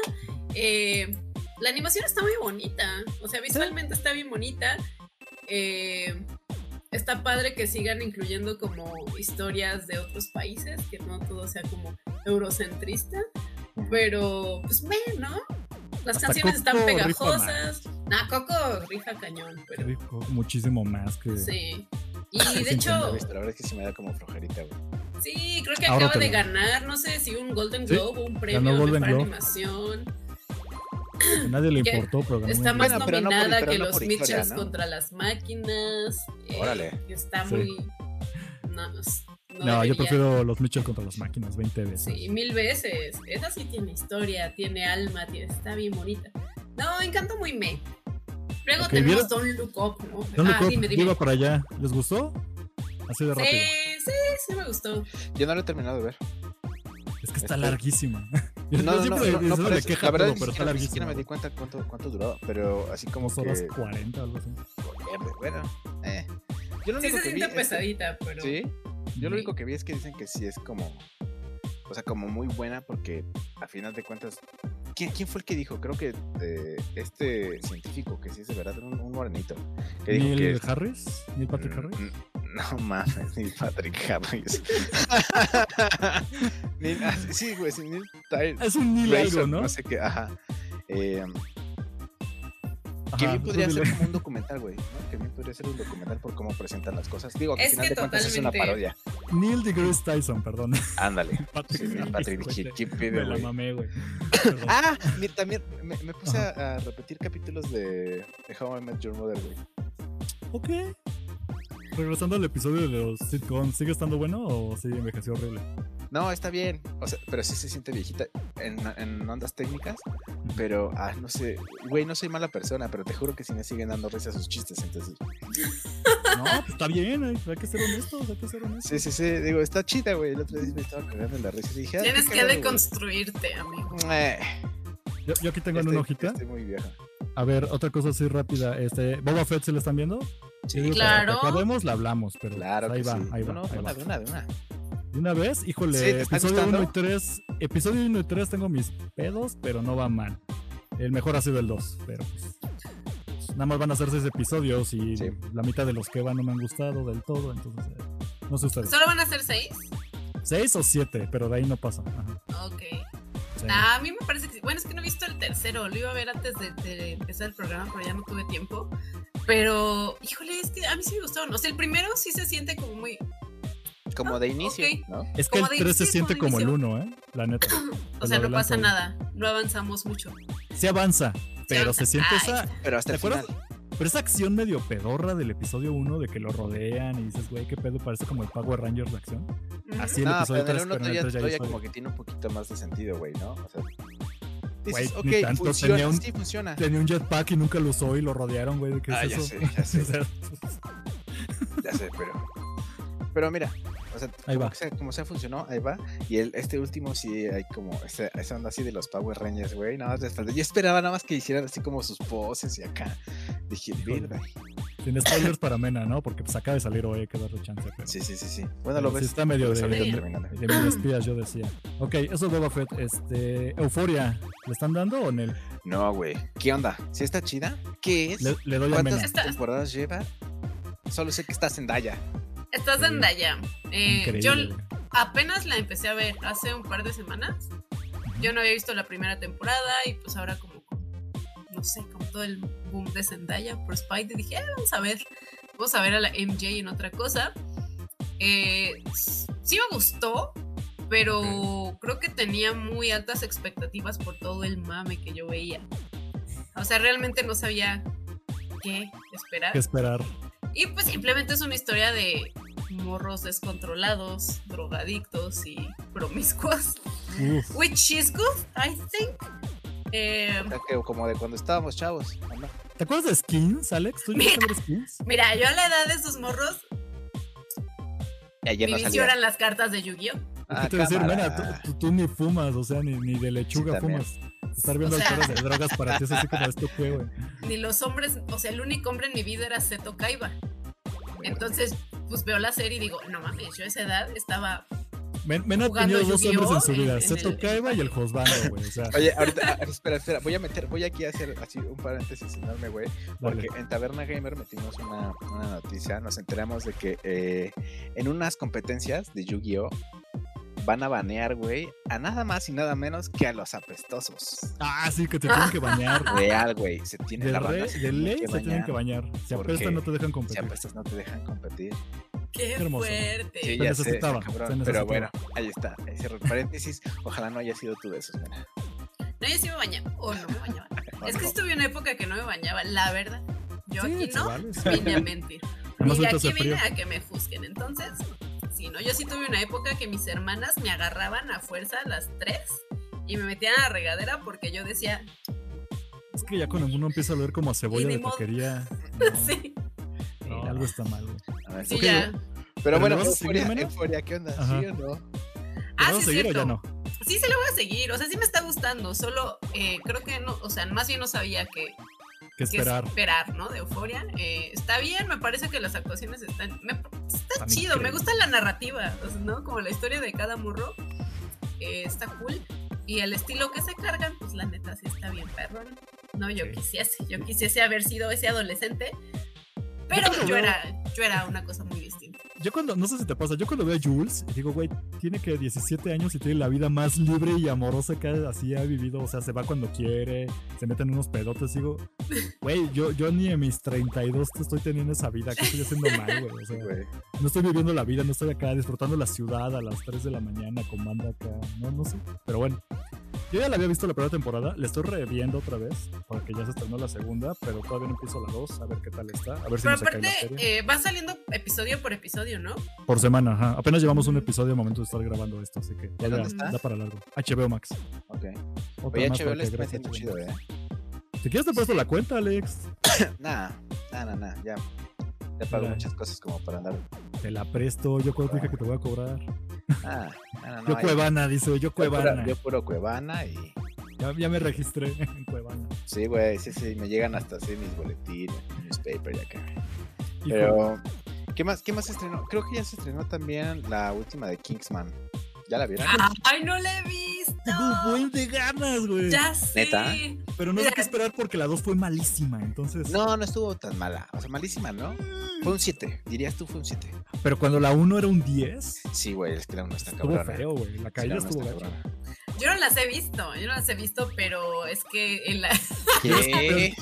Eh, la animación está muy bonita. O sea, visualmente está bien bonita. Eh, está padre que sigan incluyendo como historias de otros países, que no todo sea como eurocentrista. Pero, pues, ve, ¿no? Las Hasta canciones están Coco pegajosas. Nah, Coco rifa cañón, pero Rico, muchísimo más que. sí. Y Sí, de hecho, La verdad es que sí me da como flojerita, güey. sí, creo que Ahora acaba de ganar, no sé si un Golden Sí, Globe o un premio de animación. A nadie le importó, pero ganó Está más Bueno, pero no por- nominada pero que no los Mitchells ¿no? contra las máquinas. eh, Órale. está Sí. muy. No, no, No, yo prefiero los Mitchell contra las máquinas 20 veces. Sí, mil veces. Esa sí tiene historia, tiene alma, tiene, está bien bonita. No, Encanto muy me. Luego tenemos ¿vieron? Don't Look Up, ¿no? ¿Dónde ah, dime, Yo dime. iba para allá. ¿Les gustó? Así de rápido. Sí, sí, sí me gustó. Yo no lo he terminado de ver. Es que está Este- larguísima. Yo No, no, no, siempre no, no, le eso. queja La verdad todo, es pero que ni siquiera me di cuenta cuánto, cuánto duraba, pero así como Como horas que... 40, algo así. Bueno, eh. Yo lo Sí único se que siente es que- pesadita, pero. Sí, yo lo Sí. único que vi es que dicen que sí es como, o sea, como muy buena porque a final de cuentas, ¿quién, quién fue el que dijo? Creo que eh, este científico que sí es de verdad, un, un morenito, que dijo Neil que... Harris. Neil Patrick Mm, Harris. No mames, ni Patrick Harris. Neil- ah, sí, güey, sí, Neil Ty- Es un Neil Tyson, algo, ¿no? No sé qué, ajá. Eh, Ajá, que bien podría ser como un documental, güey, ¿no? Que bien podría ser un documental por cómo presentan las cosas. Digo, que al final que de cuentas es una parodia. Neil deGrasse Tyson, perdón. Ándale. Patrick Sí, Patrick, güey, ¿qué- Me la güey? mamé, güey. Ah, mira, también me, me puse a, a repetir capítulos de, de How I Met Your Mother, güey. Ok. Regresando al episodio de los sitcoms, ¿sigue estando bueno o sigue envejeció horrible? No, está bien. O sea, pero sí se siente viejita en, en ondas técnicas. Pero, ah, no sé. Güey, no soy mala persona, pero te juro que sí me siguen dando risa sus chistes. Entonces, No, pues está bien, hay, hay que ser honestos, hay que ser honestos. sí, sí, sí. Digo, está chida, güey. El otro día me estaba cagando en la risa y dije, ah, Tienes que deconstruirte, amigo. Eh, Yo, yo aquí tengo en una hojita. Estoy muy vieja. A ver, otra cosa así rápida. Este, ¿Boba Fett se le están viendo? Sí, claro. que acabemos, la hablamos, pero Claro ahí va, sí. ahí No, va, no, ahí de va. una, de una, de una. De una vez, híjole, Sí, ¿te está episodio 1 y gustando? 3. Episodio 1 y 3 tengo mis pedos, pero no va mal. El mejor ha sido el 2, pero pues, pues, nada más van a ser 6 episodios y Sí. la mitad de los que van no me han gustado del todo, entonces eh, no sé ustedes. ¿Solo van a ser seis? 6 o 7, pero de ahí no pasa. Ajá, Ok. sí. Ah, a mí me parece que sí. Bueno, es que no he visto el tercero. Lo iba a ver antes de, de empezar el programa, pero ya no tuve tiempo. Pero, híjole, es que a mí sí me gustaron. O sea, el primero sí se siente como muy. como de inicio, ok. ¿no? Es que el Como de 3 se siente como como el inicio. 1, ¿eh? La neta. O sea, no pasa adelanto. nada. No avanzamos mucho. Sí avanza, pero avanza. se siente Ay, esa. Pero hasta ¿Te el final. acuerdas? Pero esa acción medio pedorra del episodio 1 de que lo rodean y dices, güey, qué pedo, parece como el Power Rangers de acción. Ujú. Así el No, episodio pero en 3, el 1 pero en el todavía, 3 ya hizo- como que tiene un poquito más de sentido, güey, ¿no? O sea, dices, ni ok, tanto, funciona, tenía un- sí funciona. Tenía un jetpack y nunca lo usó y lo rodearon, güey. ¿Qué es Ah, ya eso? sé, ya sé. O sea, Ya sé, pero. Pero mira, o sea, Ahí como, va. sea, como sea funcionó, ahí va. Y el, este último sí hay como esa, esa onda así de los Power Rangers, güey. Nada más faltó- Yo esperaba nada más que hicieran así como sus poses y acá. Dije. "Verga". Sin spoilers para Mena, ¿no? Porque pues acaba de salir hoy, hay que darle chance. Pero, Sí, sí, sí, sí. Bueno, lo sí ves. está medio de, de, de mini espías, yo decía. Ok, eso es Boba Fett. Este, Euforia, ¿le están dando o en el? No, güey. ¿Qué onda? ¿Sí está chida? ¿Qué es? Le, le doy a Mena. ¿Cuántas temporadas lleva? Solo sé que está Zendaya. Estás en Daya. Eh, yo apenas la empecé a ver hace un par de semanas. Yo no había visto la primera temporada y pues ahora como, no sé, como todo el boom de Zendaya por Spidey, dije, "Ah, vamos a ver, vamos a ver a la MJ en otra cosa. Eh, sí me gustó, pero creo que tenía muy altas expectativas por todo el mame que yo veía. O sea, realmente no sabía qué esperar. ¿Qué esperar? Y pues simplemente es una historia de morros descontrolados, drogadictos y promiscuos. Uf, Which is good, I think. Eh, O sea, que como de cuando estábamos chavos. ¿Te acuerdas de Skins, Alex? ¿Tú llegaste a ver Skins? mira, yo a la edad de esos morros, Y ayer mi no vicio eran las cartas de Yu-Gi-Oh! Ah, te voy a decir, tú, tú- tú ni fumas, o sea, ni, ni de lechuga Sí, fumas. Estar viendo O sea- de drogas para ti es así como esto fue, güey. Ni los hombres, o sea, el único hombre en mi vida era Seto Kaiba. Entonces, pues veo la serie y digo, no mames, yo a esa edad estaba. Men- Mena ha tenido dos hombres en su vida, en- en Seto el- Kaiba y el Josbando, güey. O sea, Oye, ahorita, ah, espera, espera, voy a meter, voy aquí a hacer así un paréntesis enorme, güey, porque dale. en Taberna Gamer metimos una, una noticia, nos enteramos de que eh, en unas competencias de Yu-Gi-Oh! van a banear, güey, a nada más y nada menos que a los apestosos. Ah, sí, que te tienen que bañar. Real, güey, se tiene De, la re- banda se de tiene ley que se tienen que bañar. Si apestan no te dejan Si competir. apestas no te dejan competir. ¡Qué hermoso. fuerte! Sí, Se ya sé, necesitaba, está cabrón, se pero bueno, ahí está, ahí cierro el paréntesis, ojalá no haya sido tú de esos, mira. No, yo sí me bañaba. O no me bañaba. Es que estuve una época que no me bañaba, la verdad. Yo Sí, aquí no vale, vine a mentir. Además, y aquí vine frío. a que me juzguen. Entonces, sí, ¿no? Yo sí tuve una época que mis hermanas me agarraban a fuerza a las tres y me metían a la regadera porque yo decía, Es que ya cuando uno empieza a ver como a cebolla de taquería. No, sí, no, algo está mal, güey. Sí, Ok, ya. Pero ¿Pero bueno, euforia, euforia, ¿qué onda? Ajá. ¿Sí o no? ¿Te Ah, sí, seguir o ya no? Sí, se lo voy a seguir. O sea, sí me está gustando. Solo eh, creo que no, o sea, más bien no sabía que, ¿Qué que esperar? esperar, ¿no? De Euforia. Eh, está bien, me parece que las actuaciones están. me- está Están chido, me increíbles. gusta la narrativa, o sea, ¿no? Como la historia de cada morro. eh, está cool. Y el estilo que se cargan, pues la neta sí está bien perrón. No, yo Sí. quisiese, yo quisiese haber sido ese adolescente. Pero yo era, yo era una cosa muy distinta. Yo cuando, no sé si te pasa, yo cuando veo a Jules, digo, güey, tiene que 17 años y tiene la vida más libre y amorosa que así ha vivido. O sea, se va cuando quiere, se mete en unos pedotes. Digo, güey, yo, yo ni en mis 32 te estoy teniendo esa vida. ¿Qué estoy haciendo mal, güey? O sea, Güey. no estoy viviendo la vida, no estoy acá disfrutando la ciudad a las 3 de la mañana con banda acá. No, no sé. Pero bueno, yo ya la había visto la primera temporada, la estoy reviendo otra vez, porque ya se estrenó la segunda, pero todavía no empiezo la 2, a ver qué tal está, a ver si Pero cae la aparte, serie. eh, va saliendo episodio por episodio, ¿no? Por semana, ajá. Apenas llevamos un episodio al momento de estar grabando esto, así que está? da para largo. HBO Max. Ok. Otra Oye, más HBO para le que está gracias metiendo HBO chido. ¿eh? Si quieres te presto la cuenta, Alex. Nah, nah, nah, nah, ya. Ya pago Mira. muchas cosas como para andar. Te la presto, yo cuando te dije que te voy a cobrar. Ah, no, no, no, yo Cuevana, dice, yo yo puro- Cuevana. Yo puro Cuevana y. Ya, ya me registré en Cuevana. Sí, güey, sí, sí, me llegan hasta así mis boletines, mi newspaper y acá. Pero, ¿qué más, ¿qué más se estrenó? Creo que ya se estrenó también la última de Kingsman. ¿Ya la vieron? ¡Ay, no la visto! Tengo un buen de ganas, güey. Ya sé. ¿Neta? Pero no sé qué esperar porque la 2 fue malísima, entonces. No, no estuvo tan mala. O sea, malísima, ¿no? Fue un 7. Dirías tú fue un 7. Pero cuando la 1 era un 10, Sí, güey, es que la 1 está estuvo cabrona. feo, güey. La Sí, la caída estuvo cabrona. Yo no las he visto, yo no las he visto, pero es que en la, ¿Qué?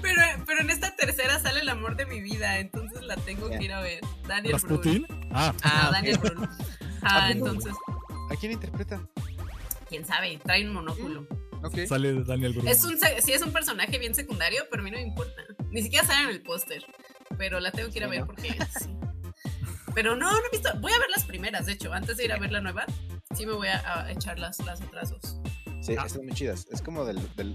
pero, pero en esta tercera sale el amor de mi vida, entonces la tengo que ir a ver. Daniel Brühl. ¿Rasputin? Ah, Ah, No, ok. Daniel Brühl. Ah, entonces, ¿A quién interpreta? quién sabe, trae un monóculo. Ok. sale Daniel Brühl. Es un, sí, es un personaje bien secundario, pero a mí no me importa. Ni siquiera sale en el póster. Pero la tengo que ir a Sí, ver ¿no? porque sí. Pero no, no he visto. Voy a ver las primeras, de hecho. Antes de ir a ver la nueva, sí me voy a, a echar las, las otras dos. Sí, Ah. están muy chidas. Es como del, del,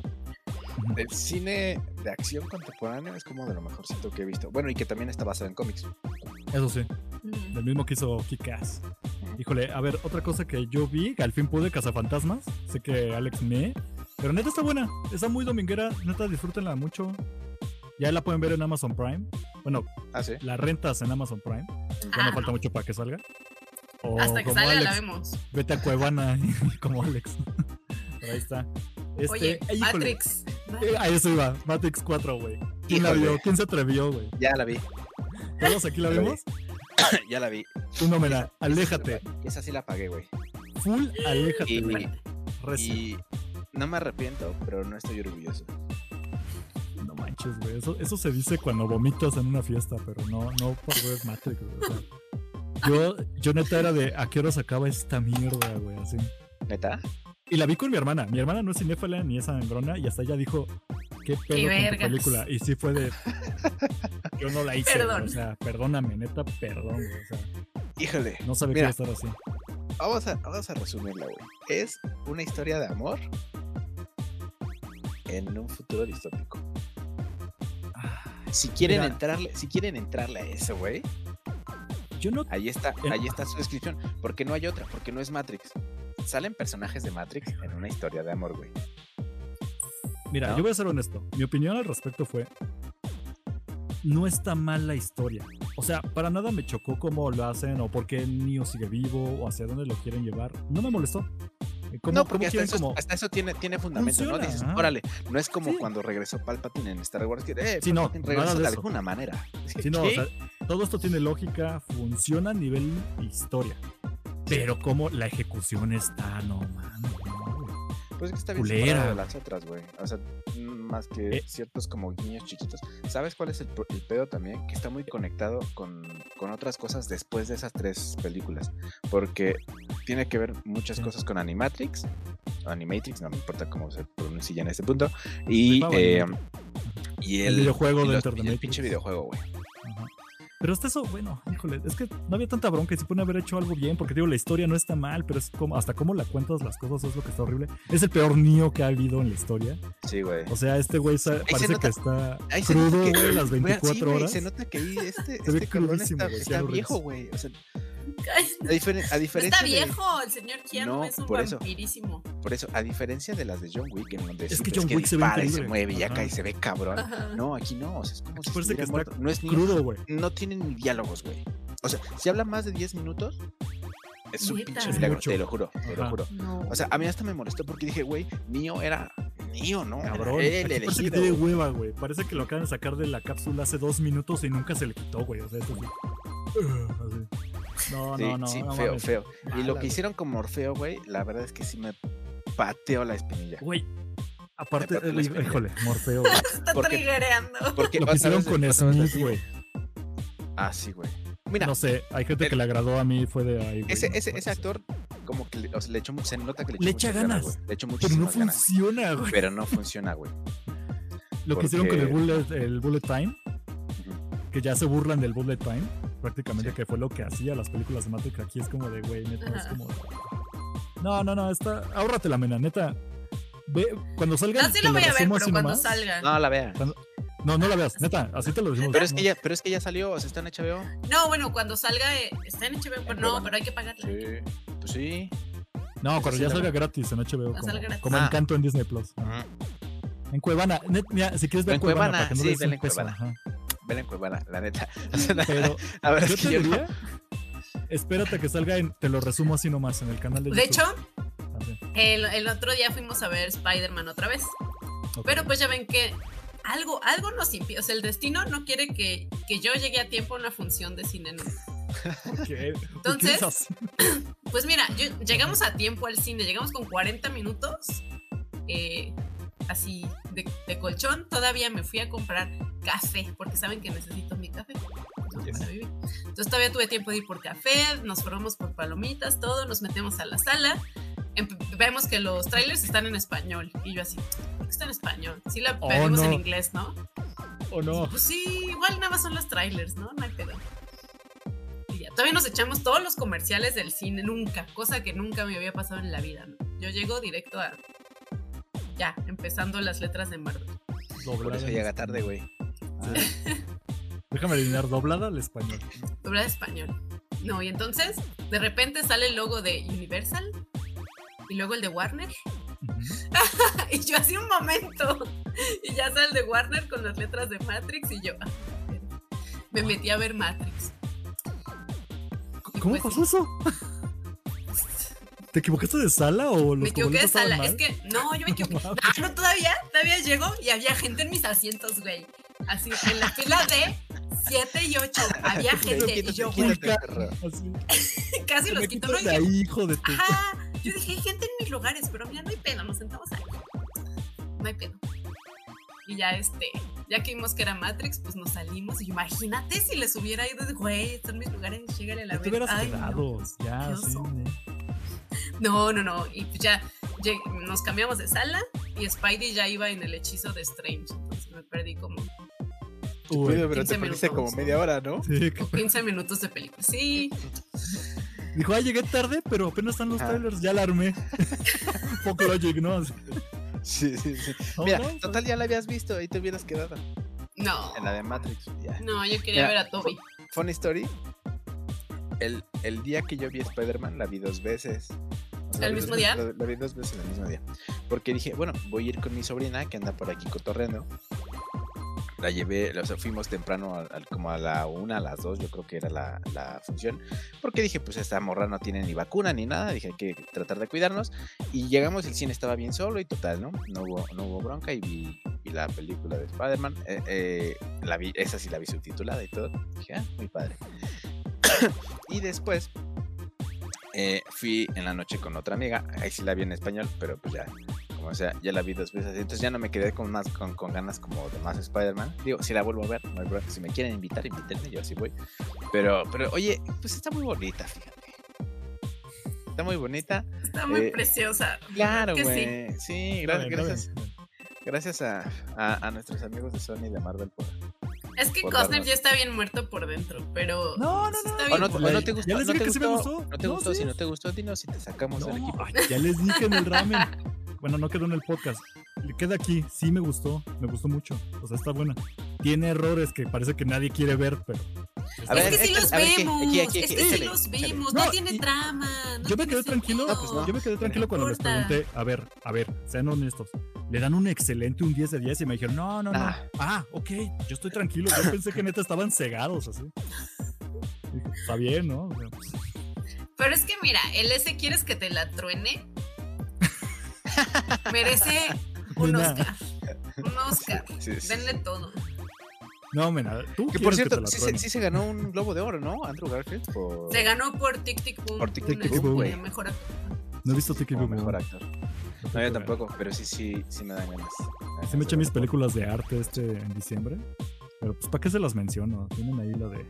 del cine de acción contemporáneo, es como de lo mejorcito que he visto. Bueno, y que también está basado en cómics. Eso sí, Mm. del mismo que hizo Kick-Ass. Híjole, a ver, otra cosa que yo vi, que al fin pude, Cazafantasmas. Sé que Alex me. Pero neta está buena, está muy dominguera, neta disfrútenla mucho. Ya la pueden ver en Amazon Prime. Bueno, Ah, sí. la rentas en Amazon Prime. Ya Ah, no falta no. mucho para que salga. O Hasta que como salga la Alex, vemos. vete a Cuevana como Alex. Pero ahí está. Este, Oye, eh, Matrix. eh, a eso iba, Matrix 4, güey. ¿Quién la vio? ¿Quién se atrevió, güey? Ya la vi. ¿Todos aquí la la vi. ya la vi. Tú no me la. Aléjate. Esa sí la pagué, güey. Full, aléjate, Y- güey. Y no me arrepiento, pero no estoy orgulloso. No manches, güey. Eso, eso se dice cuando vomitas en una fiesta, pero no, no por ver Matrix, güey. o sea. yo, yo neta era de a qué hora se acaba esta mierda, güey, así. ¿Neta? Y la vi con mi hermana. Mi hermana no es cinéfala ni es sangrona y hasta ella dijo, ¿qué pedo con tu vergas. película? Y sí fue de. Yo no la hice, Perdón. o sea, perdóname, neta, perdón, güey. O sea, Híjole. no sabía que iba a estar así. Vamos a, vamos a resumirla, güey. Es una historia de amor en un futuro distópico. Si quieren Mira. entrarle, si quieren entrarle a eso, güey, Yo no. ahí está, En- ahí está su descripción. Porque no hay otra, porque no es Matrix. Salen personajes de Matrix en una historia de amor, güey. Mira, ¿no? yo voy a ser honesto. Mi opinión al respecto fue. No está mal la historia. O sea, para nada me chocó cómo lo hacen o por qué Neo sigue vivo o hacia dónde lo quieren llevar. No me molestó. Eh, ¿Cómo, no, porque hasta eso, como- hasta eso tiene, tiene fundamento, ¿no? Dices, órale, no es como Sí. cuando regresó Palpatine en Star Wars, que eh, Sí, no, regresó de de alguna manera. Sí, no, o sea, todo esto tiene lógica, funciona a nivel historia. Pero como la ejecución está, no mames. Pues es que está bien separado de las otras, güey. O sea, más que Eh. ciertos como niños chiquitos. ¿Sabes cuál es el, pedo también? Que está muy conectado con, con otras cosas después de esas tres películas. Porque tiene que ver muchas cosas con Animatrix. O Animatrix, no me importa cómo se pronuncia ya en este punto. Y, Pago eh, y El el, videojuego y los- de y el pinche videojuego, güey. Ajá. Pero hasta eso, bueno, híjole, es que no había tanta bronca y se pone haber hecho algo bien, porque digo, la historia no está mal, pero es como, hasta cómo la cuentas las cosas es lo que está horrible. Es el peor Neo que ha habido en la historia. Sí, güey. O sea, este güey parece nota- que está crudo, güey, las güey, 24 sí, güey, horas. Se nota que ahí este, este está, está viejo, güey. O sea, a, diferen- a no diferencia está de- viejo, el señor Keanu No, es un por eso. vampirísimo. Por eso, a diferencia de las de John Wick, en donde Es que John Wick se ve dispara y se mueve y acá y se ve cabrón. Ajá. No, aquí no, o sea, es como si parece que está muerto. No es ni Crudo, güey. no tiene ni diálogos, güey. O sea, si habla más de 10 minutos, es un pinche milagro, te lo juro, te lo Ajá. juro. No. O sea, a mí hasta me molestó porque dije, güey, Nio era Nio, ¿no? Era Cabrón. él Aquí parece que tiene hueva, güey. Parece que lo acaban de sacar de la cápsula hace dos minutos y nunca se le quitó, güey. O sea, esto sí. Así. No, Sí, no, no. sí, no feo, mames. feo. Y Mala, lo que güey. hicieron con Morfeo, güey, la verdad es que sí me pateó la espinilla. Güey. Aparte, espinilla. híjole, Morfeo. güey. está porque- triggereando. Porque Lo que hicieron con Smith, güey. Ah, sí, güey. Mira, No sé, hay gente el- que le agradó a mí, fue de ahí. güey, ese, no ese, ese actor, como que le, o sea, le echó, se nota que le echó Le echa ganas, güey. Le echó Pero no ganas. funciona, güey. Pero no funciona, güey. Lo que hicieron con el bullet, el bullet time, que ya se burlan del bullet time, prácticamente Sí. que fue lo que hacía las películas de Matrix. Aquí es como de, güey, neta, es Ajá. como. de- No, no, no, está. Ahórrate la mena, neta. Ve, cuando salga. No, sí lo voy a ver, pero cuando salga. No, la vea. No, no la veas, neta, así te lo decimos. Pero es que ya, pero es que ya salió, o sea, está en HBO. No, bueno, cuando salga, eh, está en HBO, pero no, pero hay que pagarla. Sí. Pues sí. No, cuando sí ya salga gratis en HBO, como, gratis. como Ah. Encanto en Disney Plus. Ajá. En Cuevana, net, mira, si quieres ver En Cuevana, Cuevana, para que no sí, en peso, Cuevana. ajá. Ven en Cuevana, la neta. O sea, la- Pero a ver, yo es que te no- espérate a que salga en, te lo resumo así nomás en el canal de De hecho, YouTube. Así, el, el otro día fuimos a ver Spider-Man otra vez. Pero pues ya ven que algo, algo nos impide. O sea, el destino no quiere que, que yo llegue a tiempo a una función de cine. ¿Por qué Entonces? Pues mira, yo, llegamos a tiempo al cine, llegamos con 40 minutos, eh, así de, de colchón. Todavía me fui a comprar café, porque saben que necesito mi café. ¿no? Yes. para vivir. Entonces todavía tuve tiempo de ir por café, nos formamos por palomitas, todo, nos metemos a la sala. em- Vemos que los trailers están en español. Y yo así, ¿por qué está en español? Sí la Oh, pedimos en inglés, ¿no? ¿O no? Pues sí, igual nada más son los trailers, ¿no? No hay pedo. Y ya, todavía nos echamos todos los comerciales del cine, nunca, cosa que nunca me había pasado en la vida. ¿no? Yo llego directo a. Ya, empezando las letras de Marvel. Por Doblada eso en llega tarde, güey. Ah, Déjame adivinar, doblada al español. Doblada de español. No, y entonces, de repente sale el logo de Universal y luego el de Warner. Y yo así un momento. Y ya sale el de Warner con las letras de Matrix y yo. ah, me metí a ver Matrix. ¿Cómo pues, pasó eso? ¿Te equivocaste de sala o los Me equivoqué de sala. mal? Es que, no, yo me equivoqué. Ah, no, todavía, todavía llego y había gente en mis asientos, güey. Así, en la fila de 7 y 8. Había gente. Y yo, así, casi los quito. No, de dije, ahí, hijo de tu... ajá. Yo dije, hay gente en mis lugares, pero mira, no hay pedo, nos sentamos ahí. No hay pedo. Y ya, este, ya que vimos que era Matrix, pues nos salimos. Y imagínate si les hubiera ido de, güey, están mis lugares, llégale a la Ya te vez. hubieras Ay, no. quedado. Ya, sí. No, no, no. Y pues ya lleg- nos cambiamos de sala y Spidey ya iba en el hechizo de Strange. Entonces me perdí como Uy, pero te 15 perdiste como media hora, ¿no? sí, que- 15 minutos de película. Sí, Dijo, ah, llegué tarde, pero apenas están los Ajá. trailers, ya la armé. Poco Logic, ¿no? Así, Sí, sí, sí. no, Mira, no, total ya la habías visto, ahí te hubieras quedado. no. En la de Matrix, ya. No, yo quería Mira, ver a Toby. Funny story. El, el día que yo vi Spider-Man la vi dos veces. ¿El mismo día? La, la vi dos veces el mismo día. Porque dije, bueno, voy a ir con mi sobrina que anda por aquí cotorreando. La llevé, o sea, fuimos temprano, al- al- como a la una, a las dos, yo creo que era la, la función. Porque dije, pues esta morra no tiene ni vacuna ni nada. Dije, hay que tratar de cuidarnos. Y llegamos, el cine estaba bien solo y total, ¿no? No hubo, no hubo bronca y vi, vi la película de Spider-Man. Eh, eh, la vi, esa sí la vi subtitulada y todo. Dije, ah, muy padre. y después eh, fui en la noche con otra amiga. Ahí sí la vi en español, pero pues ya, como sea, ya la vi dos veces. Entonces ya no me quedé con más con, con ganas como de más Spider-Man. Digo, si la vuelvo a ver, no hay bronca. Si me quieren invitar, invítenme, yo así voy. Pero, pero oye, pues está muy bonita, fíjate. Está muy bonita. Está muy eh, preciosa. Claro, sí. güey. Sí, está gracias, bien. gracias a, a, a nuestros amigos de Sony y de Marvel por. Es que Costner ya está bien muerto por dentro, pero. No, no, no. está O bien no, o no Ya te gustó, les no dije te que sí me gustó, gustó. no te No, gustó, sí. si no te gustó, dinos si te sacamos del No, equipo. ay, ya les dije en el ramen. Bueno, no quedó en el podcast. Le queda aquí. Sí me gustó. Me gustó mucho. O sea, está buena. Tiene errores que parece que nadie quiere ver, pero. A es ver, que sí los vemos. Aquí, aquí, es que sí los vemos. No, No, tiene y- trama. no yo me quedé tranquilo. sentido. No, pues no. Yo me quedé tranquilo cuando les pregunté, a ver, a ver, sean honestos. Le dan un excelente, un 10 de 10 y me dijeron, no, no, no. Ah. Ah, ok, yo estoy tranquilo. Yo pensé que neta estaban cegados así. Dije, Está bien, ¿no? O sea, pues, Pero es que mira, el ese quieres que te la truene. Merece un. Oscar. Un Oscar. Sí, sí, sí. Denle todo. No, mena, tú Que por cierto, sí, se, truene. sí se ganó un globo de oro, ¿no? Andrew Garfield por, Se ganó por Tic Tic Boom. Por Tic Tic un, Tic Boom. este, Mejor actor. No he visto Tiki como Boom. mejor No, actor. No, yo tampoco, pero sí, sí, sí me dan ganas. Sí me eché mis películas de arte este en diciembre. Pero pues, ¿para qué se las menciono? Tienen ahí la de.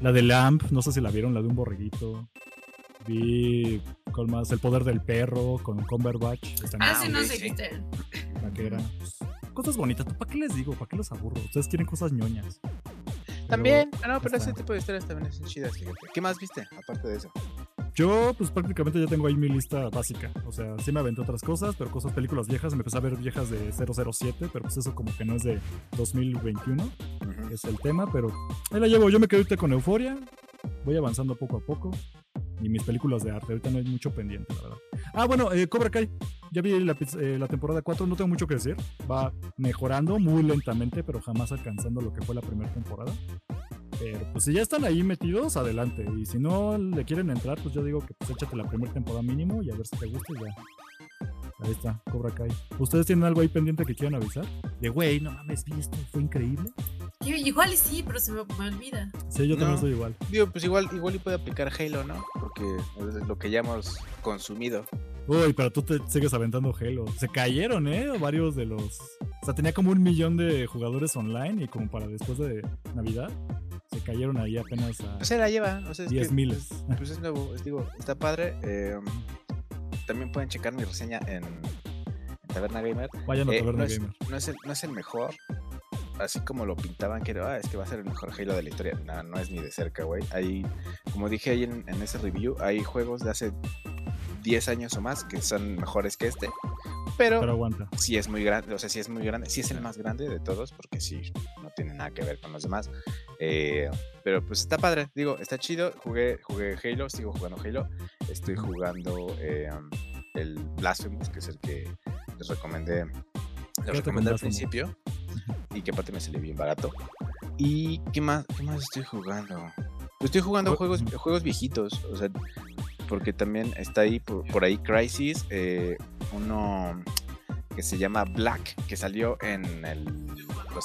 La de Lamp, no sé si la vieron, la de un borreguito. Vi. ¿Cuál más? El poder del perro con Cumberbatch. Está en Ah, Ah, sí, dijiste. la que era. pues, cosas bonitas. ¿Tú ¿Para qué les digo? ¿Para qué los aburro? Ustedes quieren cosas ñoñas. Pero También, ah, no, pero está. ese tipo de historias también son chidas, fíjate. ¿Qué más viste, aparte de eso? Yo, pues prácticamente ya tengo ahí mi lista básica. O sea, sí me aventé otras cosas, pero cosas, películas viejas. Me empecé a ver viejas de 007, pero pues eso como que no es de 2021. Ujú. es el tema, pero ahí la llevo. Yo me quedé ahorita con Euforia. Voy avanzando poco a poco. Y mis películas de arte. Ahorita no hay mucho pendiente, la verdad. Ah, bueno, eh, Cobra Kai. Ya vi la, eh, la temporada 4. No tengo mucho que decir. Va mejorando muy lentamente, pero jamás alcanzando lo que fue la primera temporada. Pero pues si ya están ahí metidos, adelante. Y si no le quieren entrar, pues yo digo que pues échate la primera temporada mínimo y a ver si te gusta y ya. Ahí está, Cobra Kai. ¿Ustedes tienen algo ahí pendiente que quieran avisar? De güey, no mames, vi esto, fue increíble. Que igual y sí, pero se me, me olvida. Sí, yo también No. soy igual. Digo, pues igual, igual y puede aplicar Halo, ¿no? Porque es lo que ya hemos consumido. Uy, pero tú te sigues aventando Halo. Se cayeron, ¿eh? Varios de los. O sea, tenía como un millón de jugadores online y como para después de Navidad se cayeron ahí apenas a Pues se la lleva, o sea, es 10 que, miles. Pues, pues es nuevo, es, digo, está padre. eh, también pueden checar mi reseña en, en Taberna Gamer. Vayan a Eh, Taberna no, es, Gamer. no, es el, no es el mejor, así como lo pintaban, que era, "Ah, es que va a ser el mejor Halo de la historia. No, no es ni de cerca, güey. Hay, como dije ahí en, en ese review, hay juegos de hace 10 años o más que son mejores que este. Pero, Pero aguanta. sí es muy grande, o sea, sí es muy grande, sí es el más grande de todos, porque sí, no tiene nada que ver con los demás. Eh, pero pues está padre, digo, está chido. Jugué, jugué Halo, sigo jugando Halo. Estoy jugando eh, el Blasphemous, que es el que les recomendé, les recomendé al principio. Y que aparte me salió bien barato. ¿Y qué más, qué más estoy jugando? Estoy jugando Jue- juegos, juegos viejitos, o sea, porque también está ahí por, por ahí Crisis, eh, uno que se llama Black, que salió en el...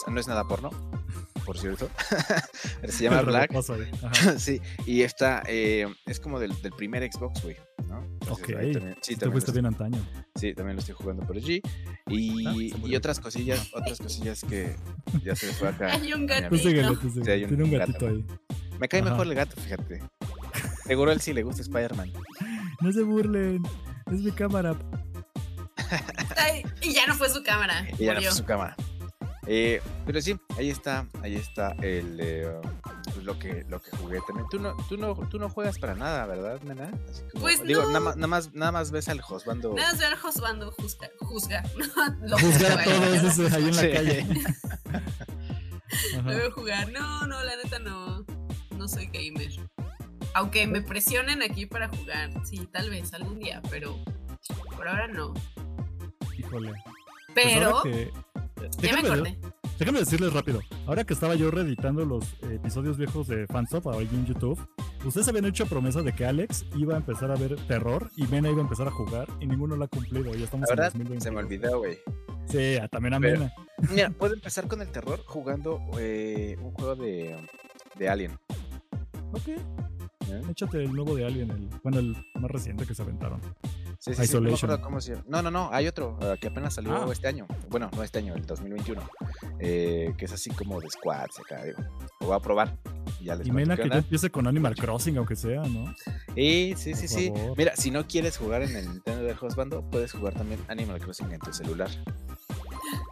no es nada porno, por cierto. Se llama Black. sí, y esta eh, es como del, del primer Xbox, güey. ¿no? Entonces, Ok. también- sí, Te también lo fuiste estoy- bien antaño. sí, también lo estoy jugando por allí. Y, Ah, y otras cosillas, otras cosillas que ya se le fue acá. Hay un gatito. amigo. síguele, tú síguele. Sí, hay un Tiene un gato. gatito ahí. Me cae Ajá. mejor el gato, fíjate. Seguro a él sí le gusta Spider-Man. No se burlen. Es mi cámara. Ay, y ya no fue su cámara. Y ya no fue su cámara. Eh, pero sí, ahí está, ahí está el eh, pues lo que lo que jugué también. Tú no, tú no, tú no juegas para nada, ¿verdad, nena? Así como- Pues digo, no. nada más, nada más, nada más ves al Josbando. Nada más ver a Josbando juzga, juzga. Lo Juzgar a juzga, todos ese, ahí en la Sí. calle. Lo veo jugar. No, no, la neta no. No soy gamer. Aunque me presionen aquí para jugar. Sí, tal vez algún día, pero por ahora no. Híjole. Pues Pero ahora que- ya me Déjame, acordé. déjame decirles rápido. Ahora que estaba yo reeditando los eh, episodios viejos de Fanstop ahí en YouTube, ustedes habían hecho promesa de que Alex iba a empezar a ver terror y Mena iba a empezar a jugar y ninguno lo ha cumplido. Ya estamos La en verdad, 2020. se me olvidó, güey. Sí, a- también a Pero- Mena. Mira, puedo empezar con el terror jugando eh, un juego de, de Alien. Ok. ¿eh? Échate el nuevo de Alien, el, bueno, el más reciente que se aventaron. Sí, sí, sí, no me Isolation. acuerdo cómo se llama. No, no, no, hay otro eh, que apenas salió Ah. este año. Bueno, no este año, el 2021. eh, que es así como de squads acá, digo. Lo voy a probar. Y ya les Y cuento Mena que ya empiece con Animal Crossing, aunque sea, ¿no? Eh, sí, sí, sí. favor. Mira, si no quieres jugar en el Nintendo del Husbando, puedes jugar también Animal Crossing en tu celular.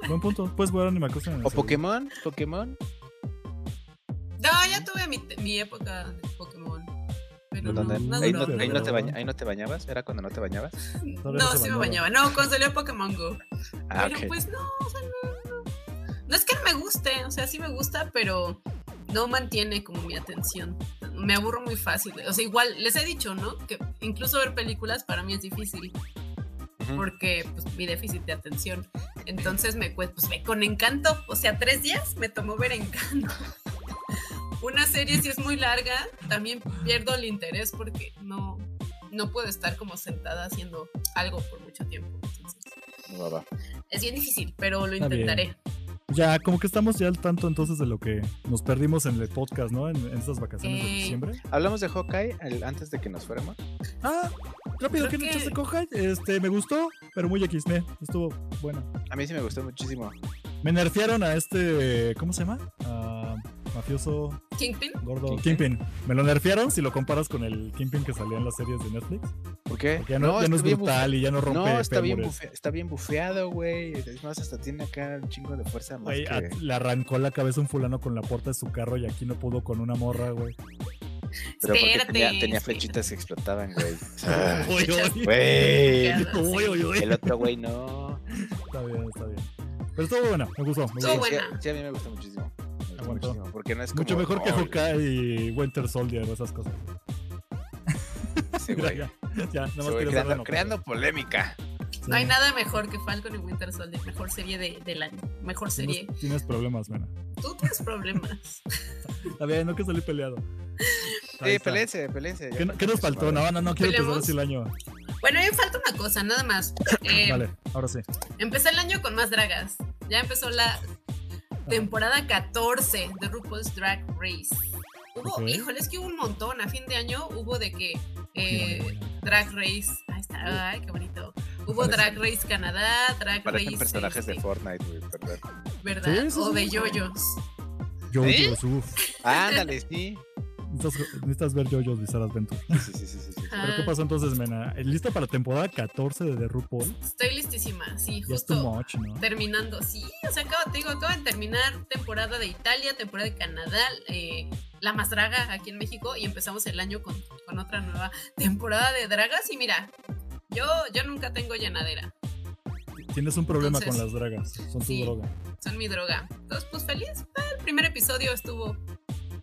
Buen punto. Puedes jugar Animal Crossing en el O celular. Pokémon, Pokémon. No, ya tuve mi, mi época de Pokémon. Pero no, no ahí, duró. no, ahí no te pero- baña- ahí no te bañabas. ¿Era cuando no te bañabas? No No, sí me bañaba. No, cuando salió Pokémon Go. Ah, pero pues no, o sea, no, no. No es que no me guste, o sea, sí me gusta, pero no mantiene como mi atención. Me aburro muy fácil. O sea, igual, les he dicho, ¿no? Que incluso ver películas para mí es difícil, porque pues mi déficit de atención. Entonces me cue- pues me con encanto, o sea, tres días me tomó ver encanto. Una serie si es muy larga, también pierdo el interés porque no, no puedo estar como sentada haciendo algo por mucho tiempo. Entonces, es bien difícil, pero lo Está bien. intentaré. Ya, como que estamos ya al tanto entonces de lo que nos perdimos en el podcast, ¿no? En, en estas vacaciones de Eh, diciembre. Hablamos de Hawkeye el- antes de que nos fuéramos. Ah, rápido, creo ¿qué que- echaste coja? Este, me gustó, pero muy X. Estuvo bueno. A mí sí me gustó muchísimo. Me nerfearon a este, ¿cómo se llama? Ah, mafioso Kingpin. gordo ¿Kingpin? Kingpin. Me lo nerfearon si lo comparas con el Kingpin que salía en las series de Netflix. ¿Por qué? Porque ya no, ya no es brutal y ya no rompe No, está bien, bufe- está bien bufeado, güey. Es más, hasta tiene acá un chingo de fuerza más Güey, que... a- le arrancó la cabeza un fulano con la puerta de su carro y aquí no pudo con una morra, güey. Pero porque tenía, flechitas que explotaban, güey. O sea, Uy, uy. Güey. Uy, uy, uy. El otro güey no. Está bien, está bien. Pero estuvo bueno, me gustó. me Estuvo gustó. Sí, buena. sí, a mí me gustó muchísimo. Me gustó Aguantó. muchísimo. Porque no es Mucho mejor que "Oh, Hawkeye y Winter Soldier o esas cosas. Mira, güey. ya, ya, nada más creando, creando polémica. No hay sí. nada mejor que Falcon y Winter Soldier. Mejor serie de, del año. Mejor Tienes, serie. tienes problemas, mena. Tú tienes problemas. Está bien, no que salí peleado. Ahí Sí, está. pelense, pelense. ¿Qué, qué nos faltó? No, no, no quiero empezar ¿Peleamos? así el año. Bueno, a mí me falta una cosa, nada más. Eh, Vale, ahora sí. Empecé el año con más dragas. Ya empezó la. Temporada 14 de RuPaul's Drag Race. Hubo, híjole, es que hubo un montón. A fin de año hubo de que eh, Drag Race. Ahí está, ay, qué bonito. Hubo Drag Race Canadá, Drag Parecen Race. personajes de este, Fortnite, güey, perdón. ¿Verdad? Sí, sí, o de yoyos. Yoyos, uf. Ándale, sí. Necesitas, necesitas ver Yoyos Bizarre Adventure. Sí, sí, sí, sí, sí. ¿Pero qué pasó entonces, Mena? ¿Lista para la temporada 14 de The RuPaul? Estoy listísima, sí, Ya es too justo. much, ¿no? terminando, sí, o sea, acaba, te digo, acaba de terminar temporada de Italia, temporada de Canadá, eh, la más draga aquí en México y empezamos el año con, con otra nueva temporada de dragas y mira, yo, yo nunca tengo llenadera, Tienes un problema Entonces, con las dragas. Son sí. tu droga. son mi droga. Entonces, pues feliz, el primer episodio estuvo,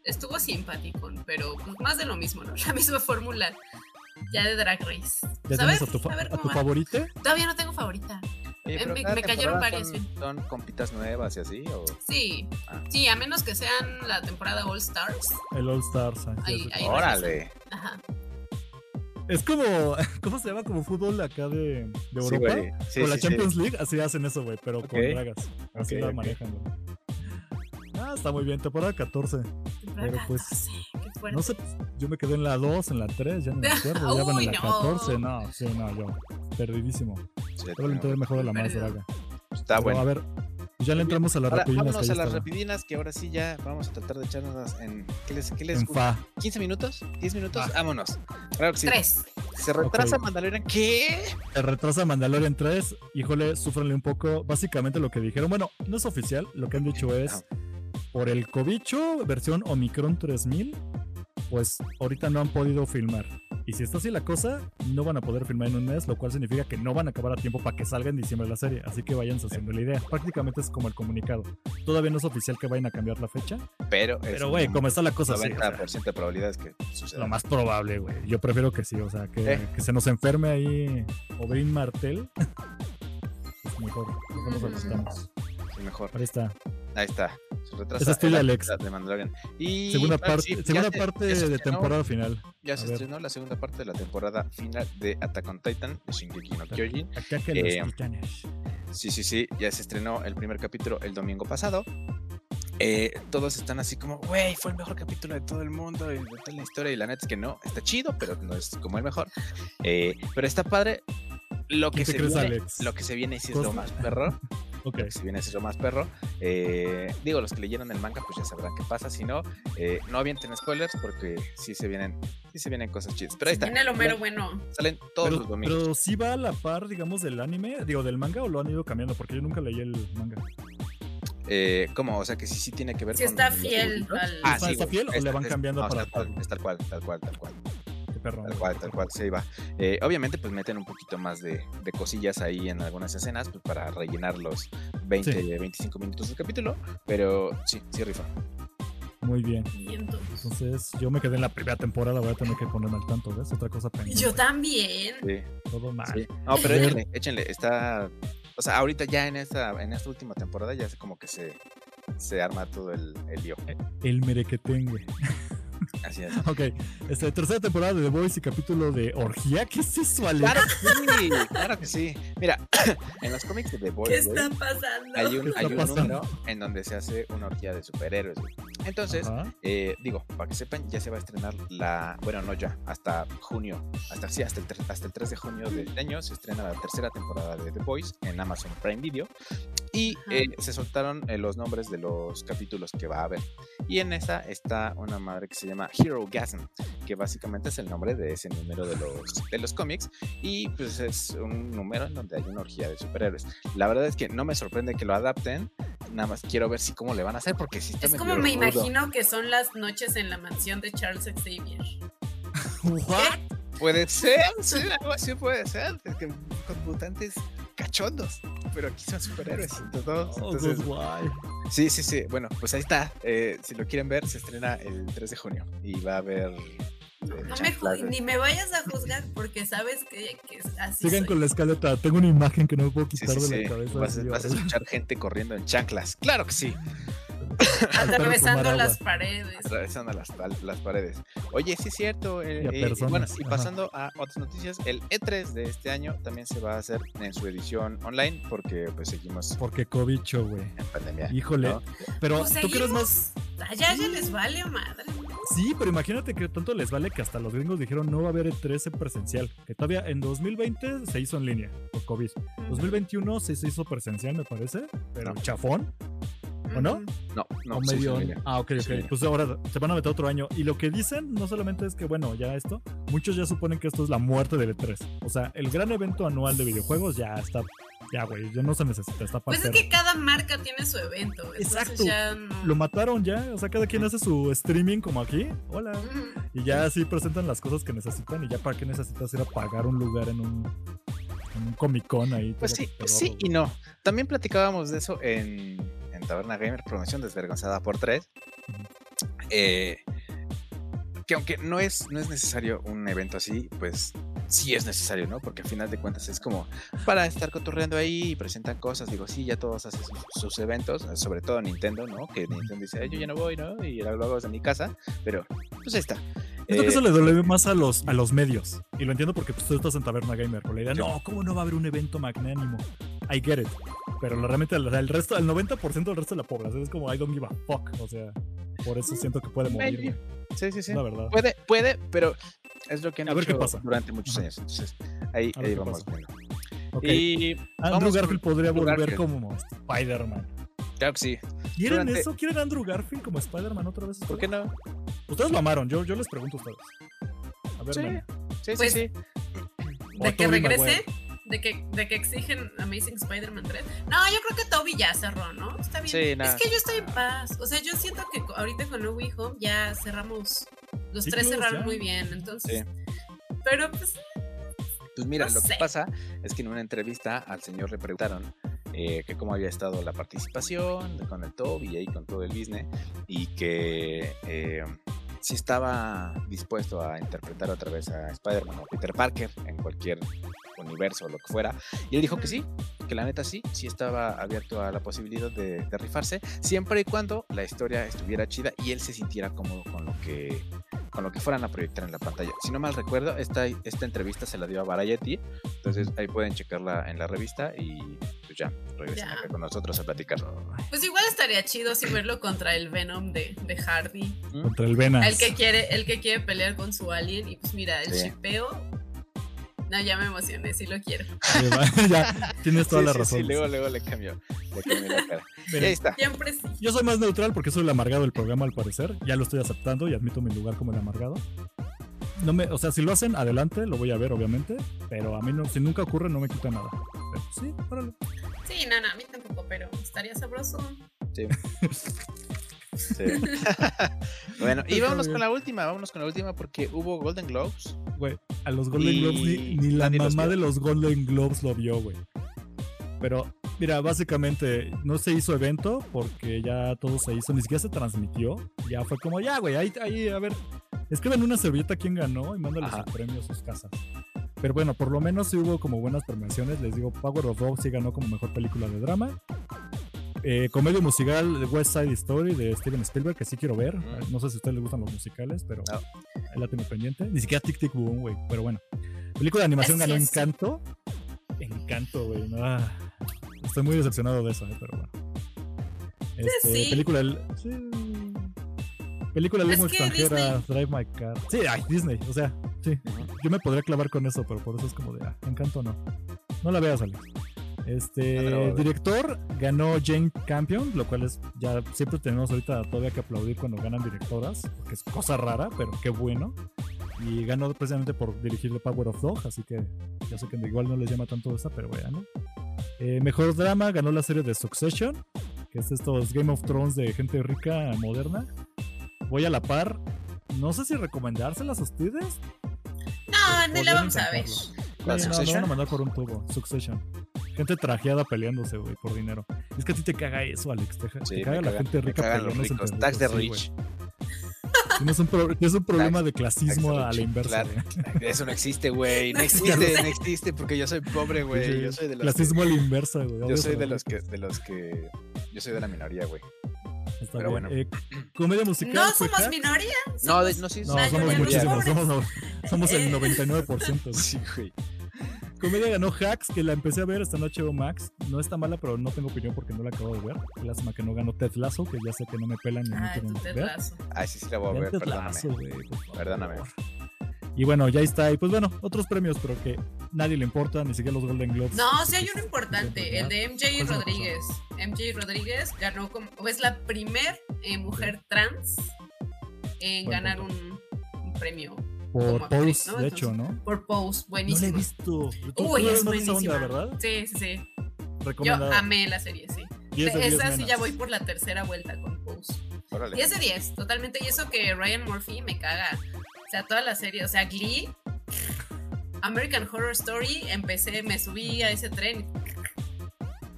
estuvo simpático, pero pues, más de lo mismo, ¿no? La misma fórmula ya de Drag Race. ¿Ya ¿Sabes? tienes a tu, fa- A ver a cómo tu va. favorita? Todavía no tengo favorita. Oye, Eh, me- cayeron varias, son, sí. son compitas nuevas y así, o... Sí, Ah. sí, a menos que sean la temporada All Stars. El All Stars. ah, sí, Ahí- sí. ahí- Órale. Ajá. Es como, ¿cómo se llama? Como fútbol acá de, de Sí, Europa. güey. Sí, con la sí, sí. Champions League, así hacen eso, güey, pero con dragas. Así la ok. manejan, güey. Ah, está muy bien, temporada 14. Pero, pues, 14, qué fuerte. No sé, yo me quedé en la 2, en la 3, ya no me acuerdo. Ya van en la no. 14, no, sí, no, yo. Perdidísimo. Sí, Pero le entré mejor a la más draga. Está Pero, bueno. A ver, ya le entramos a las Ahora, rapidinas. vámonos que a las rapidinas que ahora sí ya vamos a tratar de echarnos en. ¿Qué les, qué les fa. ¿15 minutos? ¿10 minutos? Va. Vámonos. Claro que sí. Tres. Se retrasa Ok. Mandalorian. ¿Qué? Se retrasa Mandalorian 3. Híjole, súfrenle un poco. Básicamente lo que dijeron, bueno, no es oficial. Lo que han dicho es, por el cobicho, versión Omicron 3000, pues ahorita no han podido filmar. Y si está así la cosa, no van a poder filmar en un mes, lo cual significa que no van a acabar a tiempo para que salga en diciembre la serie. Así que vayan haciendo la idea. Prácticamente es como el comunicado. Todavía no es oficial que vayan a cambiar la fecha. Pero. es Pero, güey, como está la cosa, sí, o sea, 90% de probabilidades que suceda. lo más probable, güey. Yo prefiero que sí, o sea, que, Eh. que se nos enferme ahí Oberyn Martel. Pues mejor, mejor nos Sí, mejor. Ahí está. Ahí está. Se retrasa. Esa es tuya, Alex. mitad De Mandalorian. Y. Segunda parte, sí, segunda se- parte de temporada final. Ya se estrenó la segunda parte de la temporada final de Attack on Titan de Shingeki no Kyojin. Acá que Eh, los titanes. Sí, sí, sí, ya se estrenó el primer capítulo el domingo pasado. Eh, todos están así como, güey, fue el mejor capítulo de todo el mundo y de toda la historia. Y la neta es que no, está chido, pero no es como el mejor. Eh, pero está padre. Lo que, ¿Quién te se crees, viene, Alex? lo que se viene sí es lo más perro. Viene sí es lo más perro. Eh, digo, los que leyeron el manga, pues ya sabrán qué pasa. Si no, eh, no avienten spoilers porque sí se vienen, sí se vienen cosas chidas. Pero ahí está. Tiene lo mero bueno. Salen todos los Pero, domingos. pero sí va a la par, digamos, del anime, digo, del manga o lo han ido cambiando, porque yo nunca leí el manga. Eh, ¿Cómo? O sea que sí, sí tiene que ver Si con. está los fiel al. Ah, ¿Está- sí, está güey. fiel o le van es- cambiando no, para es tal, cual, adaptarlo? es tal cual, tal cual, tal cual. Tal cual, tal cual, se iba. Eh, obviamente, pues meten un poquito más de, de cosillas ahí en algunas escenas pues, para rellenar los 20, Sí. 25 minutos del capítulo, pero sí, sí rifa. Muy bien. Entonces, yo me quedé en la primera temporada, voy a tener que ponerme al tanto, ¿ves? Otra cosa pendiente. Yo también. Sí, Todo mal. sí. No, pero échenle, échenle, está... O sea, ahorita ya en esta, en esta última temporada ya es como que se, se arma todo el, el lío. El merequetengue. Así es. Ok. Este, tercera temporada de The Voice y capítulo de Orgía. ¿Qué es eso, Alex? Claro que sí, claro que sí. Mira, en los cómics de The ¿Qué Boys, güey, está pasando? hay un, ¿Qué está hay un pasando? número en donde se hace una orgía de superhéroes. güey. Entonces. Eh, digo, para que sepan, ya se va a estrenar la. Bueno, no ya, hasta junio. Hasta sí, hasta el, hasta el 3 de junio de este año se estrena la tercera temporada de The Voice en Amazon Prime Video. Y eh, se soltaron eh, los nombres de los capítulos que va a haber. Y en esa está una madre que se llama Hero Gasm, que básicamente es el nombre de ese número de los, de los cómics. Y pues es un número en donde hay una orgía de superhéroes. La verdad es que no me sorprende que lo adapten. Nada más quiero ver si cómo le van a hacer, porque si está Es como me rudo. Imagino que son las noches en la mansión de Charles Xavier. What? Puede ser, sí, algo así puede ser. es que con mutantes cachondos. Pero aquí son superhéroes. entre todos, Oh, entonces, guay. sí, sí, sí. Bueno, pues ahí está. Eh, si lo quieren ver, se estrena el 3 de junio. Y va a haber. eh, No me ni me vayas a juzgar porque sabes que, que es así. Sigan soy. con la escaleta. Tengo una imagen que no me puedo quitar sí, de sí. la cabeza. Vas, vas a escuchar gente corriendo en chanclas. Claro que sí. Atravesando las paredes. atravesando las, las paredes. Oye, sí es cierto. eh, Y eh, bueno, y ajá. pasando a otras noticias, el E3 de este año también se va a hacer en su edición online porque pues seguimos Porque cobicho, güey. en pandemia. Híjole. ¿no? Pero Pues tú crees más. Allá ya les vale madre. Sí, pero imagínate que tanto les vale que hasta los gringos dijeron no va a haber E3 en presencial. Que todavía en 2020 se hizo en línea por COVID. 2021 sí se hizo presencial, me parece. Pero No. chafón. ¿O no? No, no, o medio. ah, ok, Sí. ok. Pues ahora se van a meter otro año. Y lo que dicen no solamente es que, bueno, ya esto, muchos ya suponen que esto es la muerte del E3. O sea, el gran evento anual de videojuegos ya está. Ya, güey, ya no se necesita, está Pues es que cada marca tiene su evento. Exacto. ya no- Lo mataron ya, o sea, cada quien hace su streaming como aquí. Hola. Y ya así presentan las cosas que necesitan y ya para qué necesitas ir a pagar un lugar en un, en un Comic Con ahí. Pues sí, sí y no. También platicábamos de eso en, en Taberna Gamer, promoción desvergonzada por tres. Ujú. Eh, que aunque no es, no es necesario un evento así, pues sí es necesario, ¿no? Porque al final de cuentas es como para estar cotorreando ahí y presentan cosas. Digo, sí, ya todos hacen sus, sus eventos, sobre todo Nintendo, ¿no? Que Nintendo dice, "Ay, yo ya no voy, ¿no? Y lo hago desde mi casa, pero pues ahí está. Siento que Eh, eso le duele más a los, a los medios. Y lo entiendo porque pues, tú estás en Taberna Gamer. Con la idea, no, ¿cómo no va a haber un evento magnánimo? I get it. Pero la- realmente el, el resto, el 90% del resto de la población es como I don't give a fuck. O sea, por eso siento que puede morir. Sí, sí, sí. La verdad. Puede, puede, pero es lo que han A ver qué hecho pasa. durante muchos años. Entonces, ahí, ver ahí vamos viendo. Y Andrew Garfield podría Andrew volver Garfield. como Spider-Man. Claro que sí. ¿Quieren Durante- eso? ¿Quieren Andrew Garfield como Spider-Man otra vez? ¿Por qué no? Ustedes lo amaron. Yo, yo les pregunto a ustedes. A ver, Sí. Nana. Sí, Pues, sí, sí. O De que regrese, Maguire. De que, de que exigen Amazing Spider-Man 3. No, yo creo que Toby ya cerró, ¿no? Está bien. Sí. Es que yo estoy en paz. O sea, yo siento que ahorita con No Way Home ya cerramos. Los Sí, tres cerraron ya. muy bien. Entonces. Sí. Pero pues. Pues mira, No lo que pasa es que en una entrevista al señor le preguntaron eh, que cómo había estado la participación con el Toby y ahí con todo el business y que eh, si estaba dispuesto a interpretar otra vez a Spider-Man o Peter Parker en cualquier universo o lo que fuera. Y él dijo que sí, que la neta sí, sí estaba abierto a la posibilidad de, de rifarse, siempre y cuando la historia estuviera chida y él se sintiera cómodo con lo que con lo que fueran a proyectar en la pantalla. Si no mal recuerdo, esta, esta entrevista se la dio a Variety, entonces ahí pueden checarla en la revista y pues ya, regresen Ya. acá con nosotros a platicar. Pues igual estaría chido si verlo contra el Venom de, de Hardy. Contra el Venas. El que quiere, el que quiere pelear con su alien. Y pues mira, el Sí. No, ya me emocioné, sí lo quiero. Ya, tienes toda Sí, la sí, razón. Sí, luego, luego le cambió, le cambió la cara. Ahí está. Siempre sí. Yo soy más neutral porque soy el amargado del programa al parecer. Ya lo estoy aceptando y admito mi lugar como el amargado. No me, o sea, si lo hacen, adelante, lo voy a ver, obviamente. Pero a mí no, si nunca ocurre, no me quita nada. Pero sí, órale. Sí, no, no, a mí tampoco, pero estaría sabroso. Sí. Sí. bueno, y vámonos con la última, vámonos con la última porque hubo Golden Globes. Güey, a los Golden Y Globes ni, ni la los mamá de los Golden Globes lo vio, güey. Pero, mira, básicamente no se hizo evento porque ya todo se hizo, ni siquiera se transmitió. Ya fue como, ya, güey, ahí, ahí, a ver, escriben una servilleta quién ganó y mándale Ajá. su premio a sus casas. Pero bueno, por lo menos sí hubo como buenas premiaciones. Les digo, Power of Dog sí ganó como mejor película de drama. Eh, comedia musical West Side Story de Steven Spielberg, que sí quiero ver. Mm. No sé si a ustedes les gustan los musicales, pero No. ahí la tengo pendiente. Ni siquiera Tic Tic Boom, güey. Pero bueno. Película de animación Así ganó es. Encanto. Encanto, güey. no, ah, estoy muy decepcionado de eso, eh, pero bueno. Este, sí. Película. del- Sí. Película de lengua extranjera, Drive My Car. Sí, ay, Disney, o sea, sí. Yo me podría clavar con eso, pero por eso es como de, ah, Encanto no. No la veas, Alex. Este, No, no, no. director ganó Jane Campion, lo cual es, ya siempre tenemos ahorita todavía que aplaudir cuando ganan directoras, porque es cosa rara, pero qué bueno. Y ganó precisamente por dirigir The Power of Dog, así que ya sé que igual no les llama tanto esa, pero bueno. Eh, mejor drama ganó la serie de Succession, que es estos Game of Thrones de gente rica moderna. Voy a la par. No sé si recomendárselas a ustedes. No, ni la vamos a ver. intentarlo. ¿La Sí, no, no a mandar por un tubo. Succession. Gente trajeada peleándose, güey, por dinero. Es que a ti te caga eso, Alex. Te, te caga la gente rica cagan los peleándose ricos. Tax de rich. Tienes un, pro- tienes un problema de clasismo a la inversa, claro. Eso no existe, güey. No existe, no existe porque yo soy pobre, güey. Sí, Yo soy de los Clasismo a la inversa, güey. que, yo soy de los que de los que yo soy de la minoría, güey. Está Pero bien. bueno. Eh, comedia musical. No fue somos Hacks? minoría. No, de- somos- no, sí, No, somos muchísimos. Somos, somos el Eh. 99%. güey. Sí, güey. Comedia ganó Hacks, que la empecé a ver esta noche o Max. No está mala, pero no tengo opinión porque no la acabo de ver. Lástima que no ganó Ted Lasso, que ya sé que no me pelan ni me Ay, quieren tu Ted ver. Lasso. Ay, sí, sí la voy a ver, Ted perdóname. Perdóname. Y bueno, ya está. Y pues bueno, otros premios, pero que nadie le importa, ni siquiera los Golden Globes. No, sí hay uno importante, el de MJ ¿Cuál se me Rodríguez. MJ Rodríguez ganó como, es la primer eh, mujer trans en Buen ganar un premio Por como actriz, Pose, ¿no? de hecho, ¿no? por Pose, No la he buenísimo. visto. Uy, es buenísima. onda, ¿verdad? Sí, sí, sí. Yo amé la serie, sí. 10 de 10 Esa sí ya voy por la tercera vuelta con Pose. Órale. 10 de 10, totalmente. Y eso que Ryan Murphy me caga. O sea, toda la serie, o sea, Glee, American Horror Story, empecé, me subí a ese tren.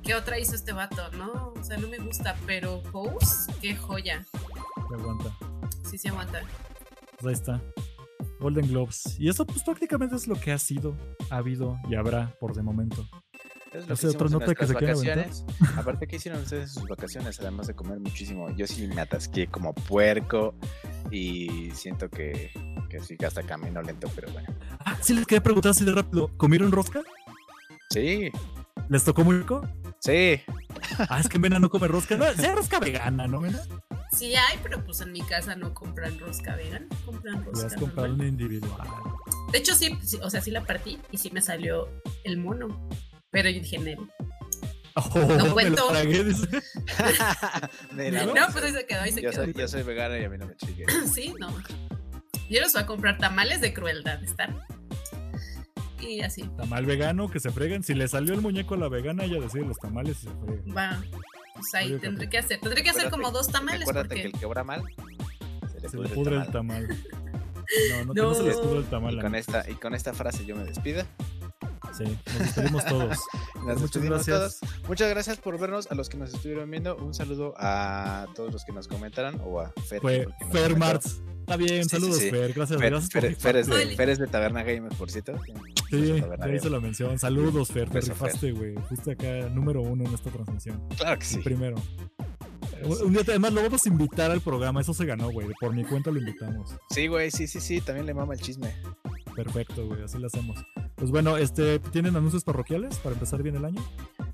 ¿Qué otra hizo este vato? No, o sea, no me gusta, pero Pose, qué joya. Se aguanta. Sí se aguanta. Pues ahí está. Golden Globes. Y eso pues prácticamente es lo que ha sido, ha habido y habrá por de momento. Es lo Esa que otra nota que se vacaciones. Aparte, ¿qué hicieron ustedes en sus vacaciones? Además de comer muchísimo. Yo sí me atasqué como puerco y siento que, que sí que hasta camino lento, pero bueno. Ah, sí les quería preguntar así de rápido. ¿Comieron rosca? Sí, ¿Les tocó muy rico? sí. Ah, es que Mena no come rosca. No, sea rosca vegana, ¿no, Mena? Sí hay, pero pues en mi casa no compran rosca vegan, compran rosca has comprado normal. una individual. De hecho, sí, sí, o sea, sí la partí y sí me salió el mono. Pero yo dije, Nel. Oh, No me cuento. lo tragué, dice. Mira, ¿No? No, pues ahí se quedó, ahí se yo, quedó. soy, yo soy vegano y a mí no me chique. Sí, no. Yo los voy a comprar tamales de crueldad, ¿están? Y así. Tamal vegano que se fregan. Si le salió el muñeco a la vegana, ella decide los tamales y se fregan. Va. Pues ahí Oye, tendré que hacer. Tendré que hacer Acuérdate- como dos tamales Recuérdate porque. que el que obra mal se le Se pudre le pudre el el tamal. No, no, que no se les No. pudre el tamal. Y con, esta, y con esta frase yo me despido. Sí, nos despedimos todos. Nos Muchas despedimos gracias. todos. Muchas gracias por vernos. A los que nos estuvieron viendo, un saludo a todos los que nos comentaron o a Fer. Fue Fer. Martz. Está bien, Sí, saludos, sí. Fer. Gracias, Fer, gracias por Fer- Fer es de, rifarte. Fer es de Taberna Gamer, por cierto. Sí, ya hice Gamer. la mención. Saludos, Fer. Te rifaste, güey. Fuiste acá número uno en esta transmisión. Claro que El sí. primero. Un un día además lo vamos a invitar al programa. Eso se ganó, güey. Por mi cuenta lo invitamos. Sí, güey, sí, sí, sí. También le mama el chisme. Perfecto, güey. Así lo hacemos. Pues bueno, este, ¿tienen anuncios parroquiales para empezar bien el año?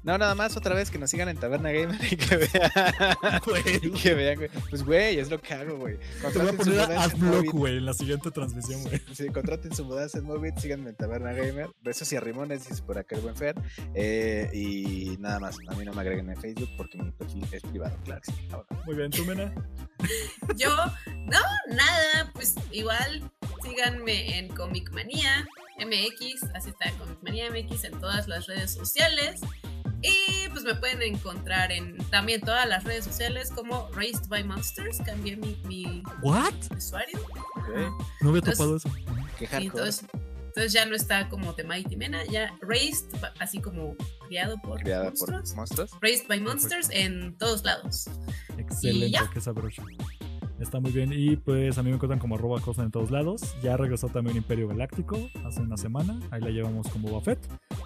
No, nada más otra vez que nos sigan en Taberna Gamer y que vean. y que vean, güey. Pues, güey, es lo que hago, güey. Te voy a poner Adblock, güey, en la siguiente transmisión, güey. Sí, contraten su mudanza en Movit, síganme en Taberna Gamer. Besos y arrimones, dice por acá el buen Fer. Eh, y nada más, a mí no me agreguen en Facebook porque mi perfil es privado, claro que sí. Ahora. Muy bien, ¿tú, Mena? Yo, no, nada, pues igual síganme en Comic Manía MX, así está Comic Manía MX en todas las redes sociales. Y pues me pueden encontrar en también todas las redes sociales como Raised by Monsters. Cambié mi, mi ¿What? usuario. Ok, No había Entonces- topado eso. Qué entonces, entonces ya no está como The Mighty Mena, ya Raised, así como criado por Creada monstruos. por monstruos. Raised by Monsters en todos lados. Excelente, ya. qué sabroso. Está muy bien. Y pues a mí me encuentran como arroba cosa en todos lados. Ya regresó también Imperio Galáctico hace una semana. Ahí la llevamos como Buffett.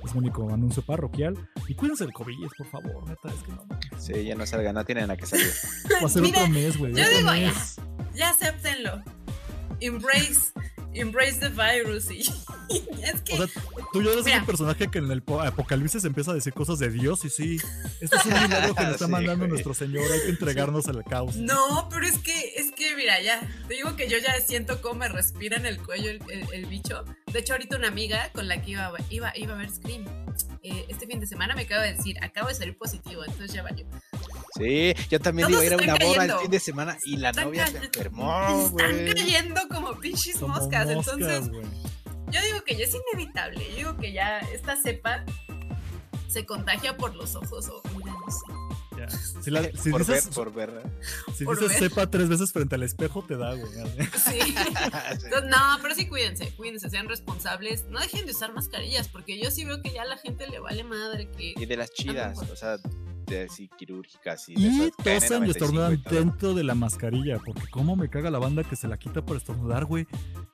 Es mi único anuncio parroquial. Y cuídense del COVID, por favor, neta. Es que no. Sí, ya no salga, no tienen a qué salir. Va a ser Mira, otro mes, güey. yo otro digo, mes. Ya acéptenlo. Embrace, embrace the virus. Y, es que O sea, tú ya eres Mira. ese personaje que en el po- apocalipsis empieza a decir cosas de Dios y sí, esto es un milagro que nos está Sí, mandando güey. nuestro Señor, hay que entregarnos al caos. no, pero es que, es que, mira, ya, te digo que yo ya siento cómo me respira en el cuello el, el- el bicho. De hecho, ahorita una amiga con la que iba, a- iba, iba a ver Scream, eh, este fin de semana me acaba de decir, acabo de salir positivo, entonces ya valió. Sí, yo también Todos iba a ir a una boda cayendo. el fin de semana y la Están novia se enfermó, Están güey. cayendo como pinches Como moscas, entonces. Yo digo que ya es inevitable. Yo digo que ya esta cepa se contagia por los ojos o mira, no sé. Si, la- si por, dices, ver, por ver. si por dices ver. sepa tres veces frente al espejo, te da, güey. Sí. Entonces, no, pero sí cuídense, cuídense, sean responsables. No dejen de usar mascarillas, porque yo sí veo que ya a la gente le vale madre que. Y de las chidas, o sea, de así quirúrgicas y de Y tosan y KN95 estornudan y dentro de la mascarilla, porque cómo me caga la banda que se la quita por estornudar, güey.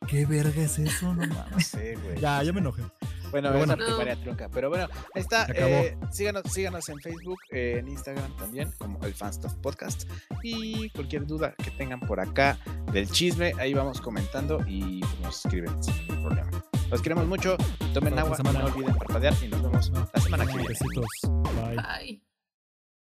¿Qué verga es eso? No No mames. sé, güey. Ya, ya me enojé. Bueno, Pero bueno. primaria trunca. Pero bueno, ahí está. Eh, síganos, síganos en Facebook, eh, en Instagram también, como el Fanstuff Podcast. Y cualquier duda que tengan por acá del chisme, ahí vamos comentando y pues, nos escriben sin ningún problema. Los queremos mucho. Tomen Hasta agua, no olviden parpadear y nos vemos la semana que viene. Besitos. Bye. Bye.